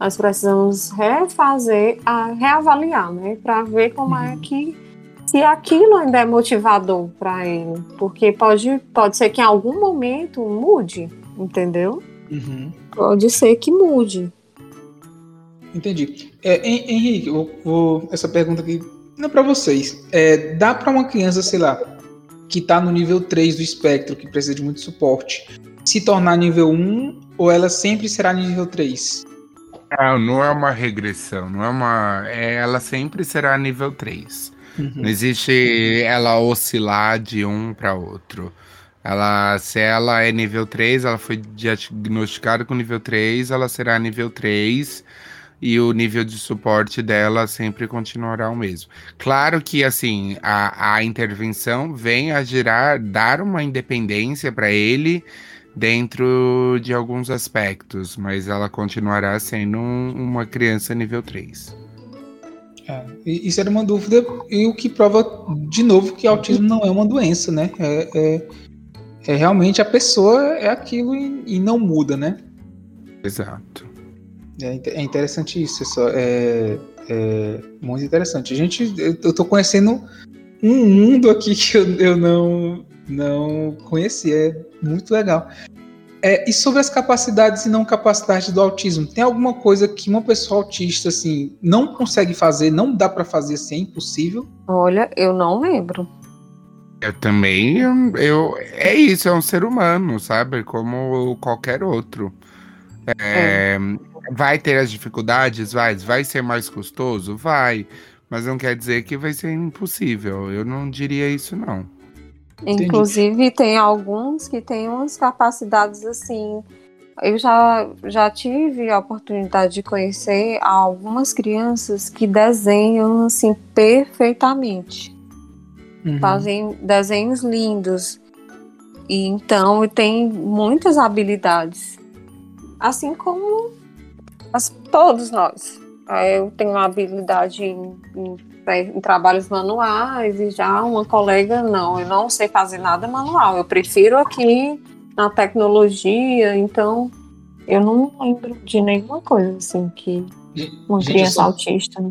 Speaker 2: nós precisamos refazer, a, reavaliar, né, para ver como é uhum. é que se aquilo ainda é motivador para ele, porque pode, pode ser que em algum momento mude, entendeu?
Speaker 1: Uhum.
Speaker 2: Pode ser que mude.
Speaker 1: Entendi. É, Henrique, vou, vou, essa pergunta aqui não é para vocês. É, dá para uma criança, sei lá, que está no nível 3 do espectro, que precisa de muito suporte, se tornar nível 1 ou ela sempre será nível 3?
Speaker 3: Não, não é uma regressão, não é uma. É, ela sempre será nível 3. Uhum. Não existe ela oscilar de um para outro. Ela, se ela é nível 3, ela foi diagnosticada com nível 3, ela será nível 3 e o nível de suporte dela sempre continuará o mesmo. Claro que assim a, a intervenção vem a gerar, dar uma independência para ele dentro de alguns aspectos, mas ela continuará sendo um, uma criança nível 3.
Speaker 1: É, isso era uma dúvida, e o que prova de novo que autismo não é uma doença, né? É, é é realmente a pessoa é aquilo e, e não muda, né?
Speaker 3: Exato.
Speaker 1: É, é interessante isso, é, é, muito interessante. A gente, eu tô conhecendo um mundo aqui que eu, eu não, não conhecia, é muito legal. É, e sobre as capacidades e não capacidades do autismo, tem alguma coisa que uma pessoa autista assim não consegue fazer, não dá para fazer assim, é impossível?
Speaker 2: Olha, eu não lembro.
Speaker 3: Eu também, eu, é isso, é um ser humano, sabe? Como qualquer outro. É, é. Vai ter as dificuldades, vai, vai ser mais custoso, vai, mas não quer dizer que vai ser impossível. Eu não diria isso não.
Speaker 2: Inclusive Entendi. tem alguns que têm umas capacidades assim. Eu já, já tive a oportunidade de conhecer algumas crianças que desenham assim perfeitamente uhum. fazem desenhos lindos. E então tem muitas habilidades. Assim como as, todos nós. Eu tenho uma habilidade em, em, em, trabalhos manuais e já uma colega não. Eu não sei fazer nada manual. Eu prefiro aqui na tecnologia. Então eu não lembro de nenhuma coisa assim que uma Gente, criança sou, autista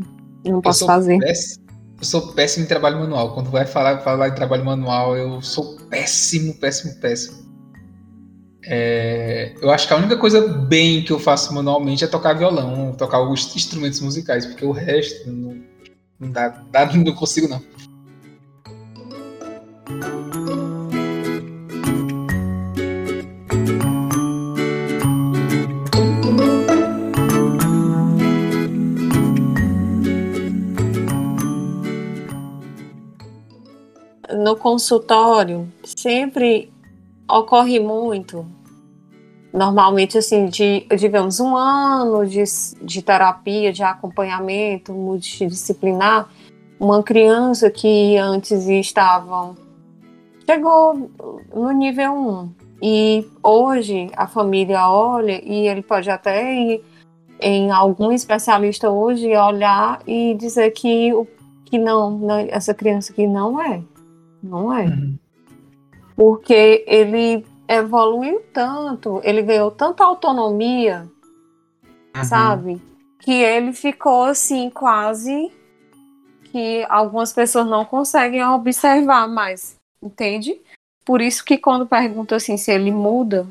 Speaker 2: não posso fazer.
Speaker 1: Péssimo, eu sou péssimo em trabalho manual. Quando vai falar, falar em trabalho manual, eu sou péssimo, péssimo, péssimo. É, eu acho que a única coisa bem que eu faço manualmente é tocar violão, tocar alguns instrumentos musicais, porque o resto não, não dá, dá, não consigo não.
Speaker 2: Consultório sempre ocorre muito. Normalmente, assim, de, digamos, um ano de, de terapia, de acompanhamento multidisciplinar, uma criança que antes estava chegou no nível 1 e hoje a família olha e ele pode até ir em algum especialista hoje olhar e dizer que que não, não essa criança aqui não é, não é, uhum. porque ele evoluiu tanto, ele ganhou tanta autonomia, uhum. sabe, que ele ficou assim quase que algumas pessoas não conseguem observar mais, entende? Por isso que quando pergunto assim se ele muda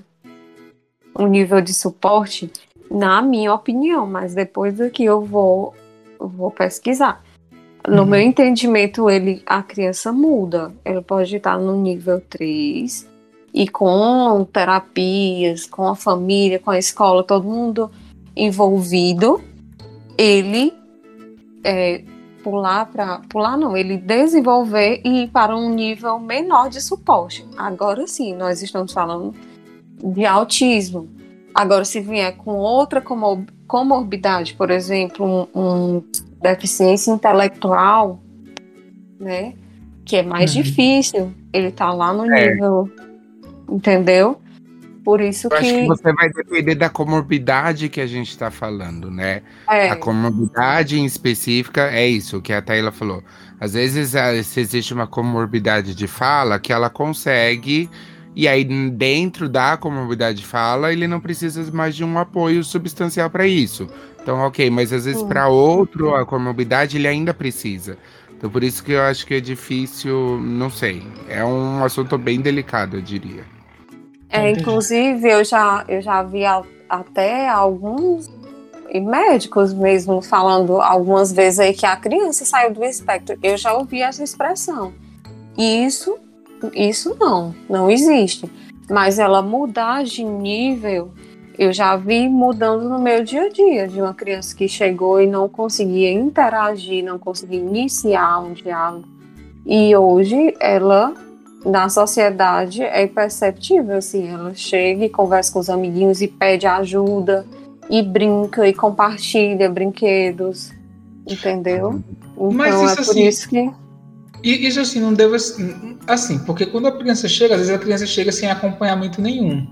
Speaker 2: o nível de suporte, na minha opinião, mas depois daqui eu vou eu vou pesquisar. No uhum. meu entendimento, ele a criança muda. Ele pode estar no nível 3 e com terapias, com a família, com a escola, todo mundo envolvido, ele é, pular para pular não, ele desenvolver e ir para um nível menor de suporte. Agora sim, nós estamos falando de autismo. Agora, se vier com outra comorbidade, por exemplo, um, um deficiência intelectual, né, que é mais uhum. difícil, ele tá lá no é. nível, entendeu? Por isso
Speaker 3: Eu
Speaker 2: que...
Speaker 3: acho que você vai depender da comorbidade que a gente está falando, né? É. A comorbidade em específica é isso que a Taylor falou. Às vezes, se existe uma comorbidade de fala que ela consegue, e aí dentro da comorbidade de fala, ele não precisa mais de um apoio substancial para isso. Então, ok, mas às vezes para outro a comorbidade ele ainda precisa. Então, por isso que eu acho que é difícil, não sei. É um assunto bem delicado, eu diria.
Speaker 2: É, inclusive, eu já, eu já vi a, até alguns médicos mesmo falando algumas vezes aí que a criança saiu do espectro. Eu já ouvi essa expressão. E isso, isso não, não existe. Mas ela mudar de nível, eu já vi mudando no meu dia a dia, de uma criança que chegou e não conseguia interagir, não conseguia iniciar um diálogo. E hoje ela na sociedade é perceptível, assim, ela chega e conversa com os amiguinhos e pede ajuda, e brinca e compartilha brinquedos, entendeu? Então Mas isso, é por assim, isso que...
Speaker 1: Isso assim, não deve... Assim, porque quando a criança chega, às vezes a criança chega sem acompanhamento nenhum.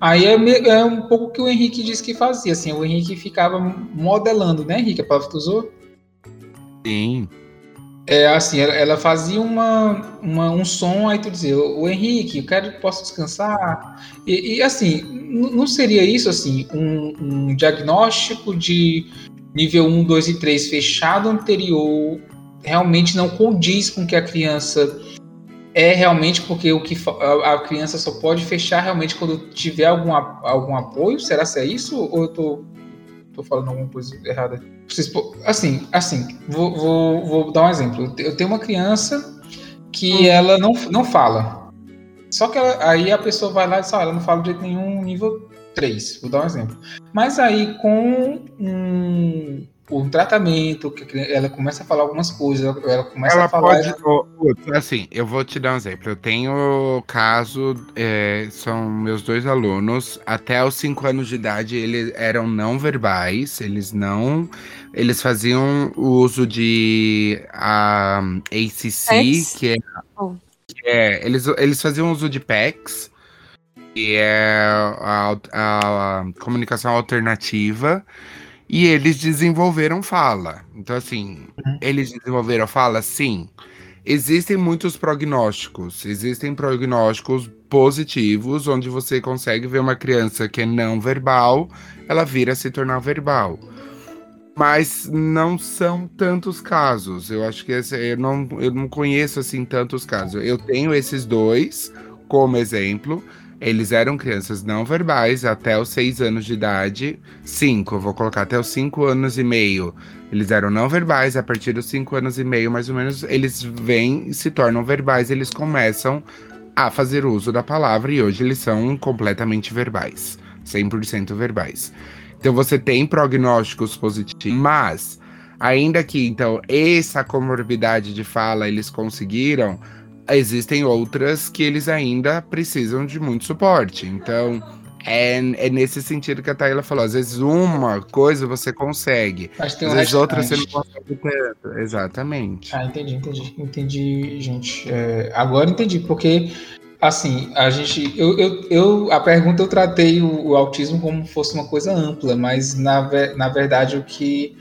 Speaker 1: Aí é, é um pouco o que o Henrique disse que fazia, assim, o Henrique ficava modelando, né, Henrique? A palavra que tu usou?
Speaker 3: Sim.
Speaker 1: É assim, ela, fazia uma, uma, um som, aí tu dizia, o Henrique, eu quero posso descansar. E, e assim, não seria isso assim, um, um, diagnóstico de nível 1, 2 e 3 fechado anterior realmente não condiz com que a criança é realmente porque o que a, criança só pode fechar realmente quando tiver algum, algum apoio? Será que é isso? Ou eu tô, tô falando alguma coisa errada? Assim, assim, vou, vou, vou, dar um exemplo. Eu tenho uma criança que uhum. ela não, não fala. Só que ela, aí a pessoa vai lá e diz, ah, ela não fala de jeito nenhum nível 3. Vou dar um exemplo. Mas aí com um, um tratamento, que ela começa a falar algumas coisas, ela começa ela a falar.
Speaker 3: Pode, assim, eu vou te dar um exemplo. Eu tenho caso, é, são meus dois alunos, até os 5 anos de idade, eles eram não verbais, eles não. Eles faziam o uso de a ACC, que é, que é. eles, eles faziam uso de PECs, que é a, a, a comunicação alternativa. E eles desenvolveram fala. Então, assim, uhum. eles desenvolveram fala? Sim. Existem muitos prognósticos. Existem prognósticos positivos, onde você consegue ver uma criança que é não verbal, ela vira a se tornar verbal. Mas não são tantos casos. Eu acho que esse, eu, não, eu não conheço assim tantos casos. Eu tenho esses dois como exemplo eles eram crianças não verbais até os seis anos de idade. Cinco, vou colocar até os cinco anos e meio. Eles eram não verbais, a partir dos cinco anos e meio, mais ou menos, eles vêm se tornam verbais, eles começam a fazer uso da palavra e hoje eles são completamente verbais, 100% verbais. Então você tem prognósticos positivos, mas ainda que então essa comorbidade de fala eles conseguiram, existem outras que eles ainda precisam de muito suporte. Então, é, é nesse sentido que a Taylor falou. Às vezes uma coisa você consegue, às vezes outras você não consegue. Exatamente.
Speaker 1: Ah, entendi, entendi. Entendi, gente. É, agora entendi, porque assim, a gente. Eu, eu, eu, a pergunta eu tratei o, o autismo como fosse uma coisa ampla, mas na, na verdade o que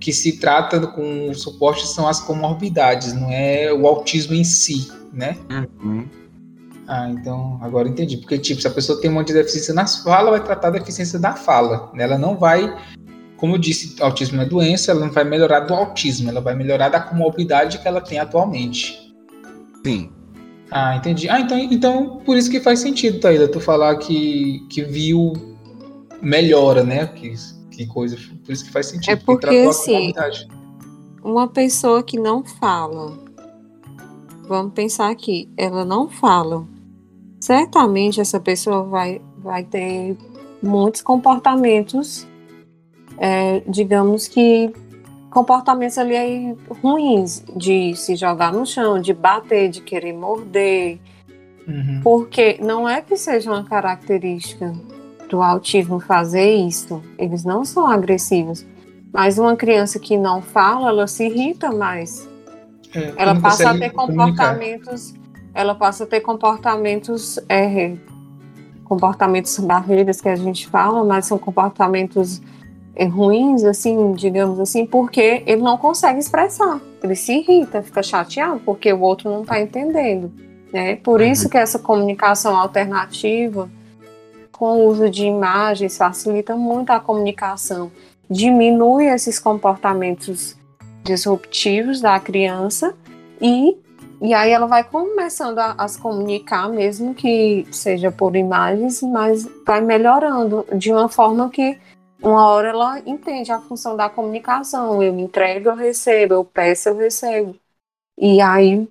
Speaker 1: que se trata com suporte são as comorbidades, não é o autismo em si, né? Uhum. Ah, então agora entendi. Porque, tipo, se a pessoa tem uma deficiência na fala, vai tratar da deficiência da fala. Ela não vai, como eu disse, autismo é doença, ela não vai melhorar do autismo, ela vai melhorar da comorbidade que ela tem atualmente.
Speaker 3: Sim.
Speaker 1: Ah, entendi. Ah, então, então por isso que faz sentido, Taída, tu falar que, que viu melhora, né? Que, que coisa. Por isso que faz sentido.
Speaker 2: É porque, assim, uma pessoa que não fala, vamos pensar aqui, ela não fala. Certamente essa pessoa vai, vai ter muitos comportamentos, é, digamos que comportamentos ali ruins, de se jogar no chão, de bater, de querer morder. Uhum. Porque não é que seja uma característica do autismo fazer isso. Eles não são agressivos. Mas uma criança que não fala, ela se irrita mais. É, ela passa a ter comportamentos. Comunicar. Ela passa a ter comportamentos. É, comportamentos barreiras que a gente fala, mas são comportamentos é, ruins, assim, digamos assim, porque ele não consegue expressar. Ele se irrita, fica chateado, porque o outro não está entendendo. Né? Por isso que essa comunicação alternativa com o uso de imagens facilita muito a comunicação, diminui esses comportamentos disruptivos da criança e, e aí ela vai começando a, a se comunicar, mesmo que seja por imagens, mas vai melhorando de uma forma que uma hora ela entende a função da comunicação. Eu entrego, eu recebo, eu peço, eu recebo. E aí,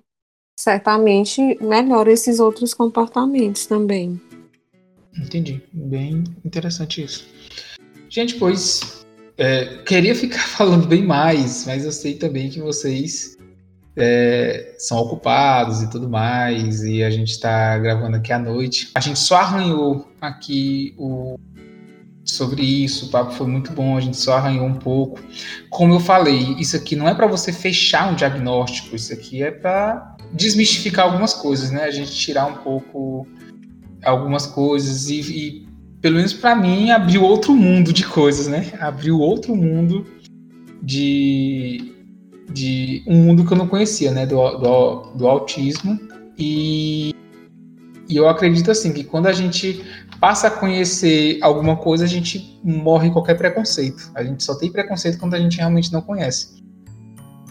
Speaker 2: certamente, melhora esses outros comportamentos também.
Speaker 1: Entendi. Bem interessante isso. Gente, pois é, queria ficar (laughs) falando bem mais, mas eu sei também que vocês é, são ocupados e tudo mais, e a gente está gravando aqui à noite. A gente só arranhou aqui o sobre isso, o papo foi muito bom, a gente só arranhou um pouco. Como eu falei, isso aqui não é para você fechar um diagnóstico, isso aqui é para desmistificar algumas coisas, né? A gente tirar um pouco algumas coisas e, e pelo menos para mim abriu outro mundo de coisas, né? Abriu outro mundo de de um mundo que eu não conhecia, né? Do, do, do autismo e e eu acredito assim que quando a gente passa a conhecer alguma coisa, a gente morre qualquer preconceito. A gente só tem preconceito quando a gente realmente não conhece.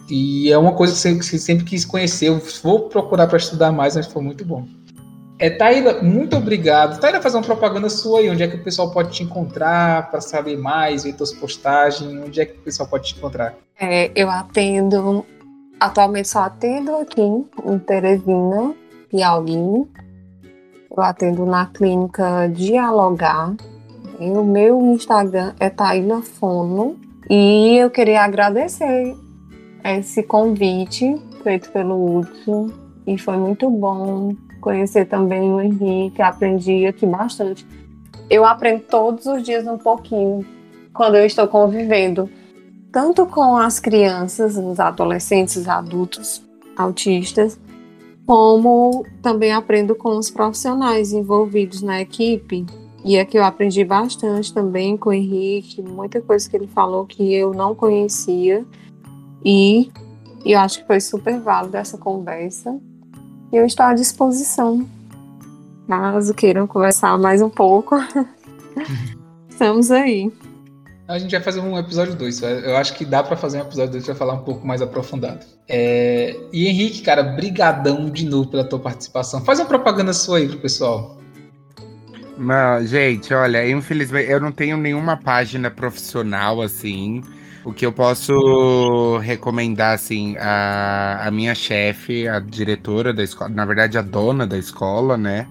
Speaker 1: E é uma coisa que você sempre quis conhecer. Eu vou procurar para estudar mais, mas foi muito bom. É, Taíla, muito obrigado. Taíla, fazer uma propaganda sua aí. Onde é que o pessoal pode te encontrar para saber mais, ver suas postagens? Onde é que o pessoal pode te encontrar?
Speaker 2: É, eu atendo, atualmente só atendo aqui em Teresina, Piauí. Eu atendo na clínica Dialogar. E o meu Instagram é Taíla Fono. E eu queria agradecer esse convite feito pelo Hudson. E foi muito bom conhecer também o Henrique, aprendi aqui bastante. Eu aprendo todos os dias um pouquinho quando eu estou convivendo, tanto com as crianças, os adolescentes, os adultos autistas, como também aprendo com os profissionais envolvidos na equipe. E aqui eu aprendi bastante também com o Henrique, muita coisa que ele falou que eu não conhecia. E, e eu acho que foi super válido essa conversa. E eu estou à disposição. Caso queiram conversar mais um pouco, (laughs) estamos aí.
Speaker 1: A gente vai fazer um episódio 2. Eu acho que dá para fazer um episódio 2 para falar um pouco mais aprofundado. É... E Henrique, cara, brigadão de novo pela tua participação. Faz uma propaganda sua aí pro pessoal.
Speaker 3: Não, gente, olha, infelizmente eu não tenho nenhuma página profissional assim. O que eu posso recomendar, assim, a, a minha chefe, a diretora da escola, na verdade a dona da escola, né?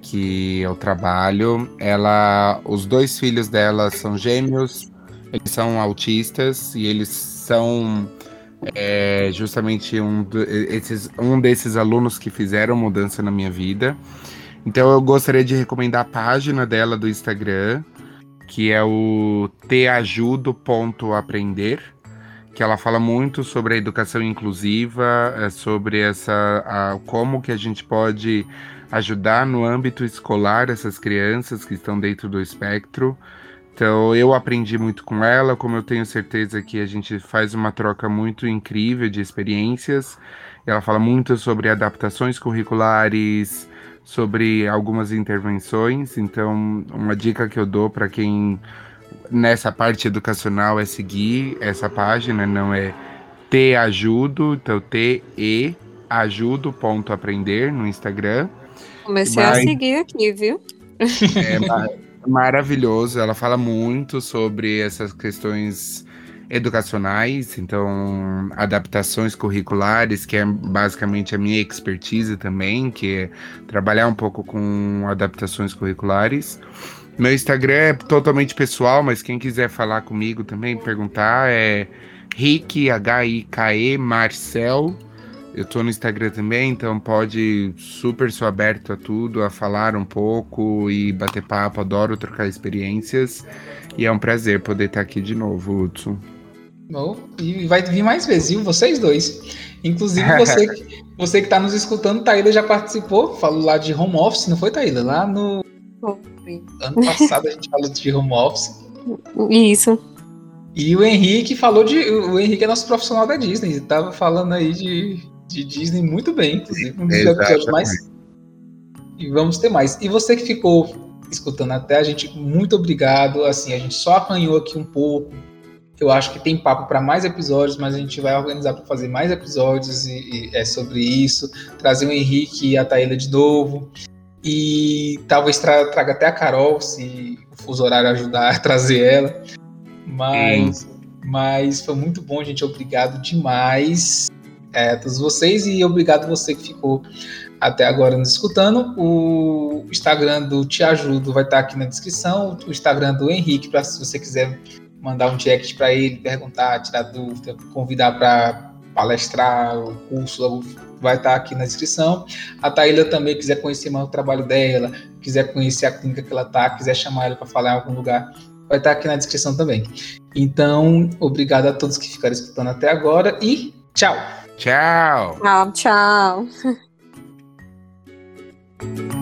Speaker 3: Que eu trabalho, ela. Os dois filhos dela são gêmeos, eles são autistas e eles são é justamente um, esses, um desses alunos que fizeram mudança na minha vida. Então eu gostaria de recomendar a página dela do Instagram, que é o teajudo.aprender, que ela fala muito sobre a educação inclusiva, é, sobre essa a, como que a gente pode ajudar no âmbito escolar essas crianças que estão dentro do espectro. Então eu aprendi muito com ela, como eu tenho certeza que a gente faz uma troca muito incrível de experiências. Ela fala muito sobre adaptações curriculares, sobre algumas intervenções. Então, uma dica que eu dou para quem nessa parte educacional é seguir essa página, não é Te Ajudo, então T E ajudo ponto aprender no Instagram.
Speaker 2: Comecei Mas, a seguir aqui, viu?
Speaker 3: É maravilhoso. Ela fala muito sobre essas questões educacionais, então adaptações curriculares, que é basicamente a minha expertise também, que é trabalhar um pouco com adaptações curriculares. Meu Instagram é totalmente pessoal, mas quem quiser falar comigo também, perguntar, é Rick, H-I-K-E, Marcel. Eu tô no Instagram também, então pode super sou aberto a tudo, a falar um pouco e bater papo, adoro trocar experiências. E é um prazer poder estar aqui de novo, Hudson.
Speaker 1: Oh, e vai vir mais vezes, viu? Vocês dois. Inclusive, você, (laughs) você que está nos escutando, Taíla já participou, falou lá de home office, não foi, Taíla? Lá no. Ano passado a gente falou de home office.
Speaker 2: Isso.
Speaker 1: E o Henrique falou de. O Henrique é nosso profissional da Disney. Tava falando aí de, de Disney muito bem, inclusive. Um dos episódios mais. E vamos ter mais. E você que ficou escutando até a gente, muito obrigado. Assim, a gente só apanhou aqui um pouco eu acho que tem papo para mais episódios, mas a gente vai organizar para fazer mais episódios e, e, é sobre isso. Trazer o Henrique e a Taíla de novo. E talvez tra traga até a Carol, se o fuso horário ajudar a trazer ela. Mas, mas foi muito bom, gente. Obrigado demais é, a todos vocês e obrigado você que ficou até agora nos escutando. O Instagram do Te Ajudo vai estar aqui na descrição. O Instagram do Henrique, para se você quiser mandar um direct para ele, perguntar, tirar dúvida, convidar para palestrar, o curso vai estar aqui na descrição. A Taíla também quiser conhecer mais o trabalho dela, quiser conhecer a clínica que ela está, quiser chamar ela para falar em algum lugar, vai estar aqui na descrição também. Então, obrigado a todos que ficaram escutando até agora e tchau.
Speaker 3: Tchau.
Speaker 2: Tchau, tchau. (laughs)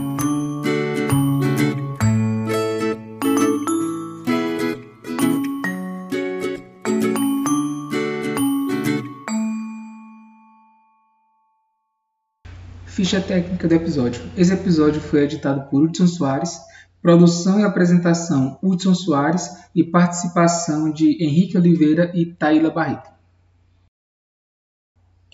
Speaker 1: Ficha técnica do episódio. Esse episódio foi editado por Hudson Soares, produção e apresentação Hudson Soares e participação de Henrique Oliveira e Taíla Barreto.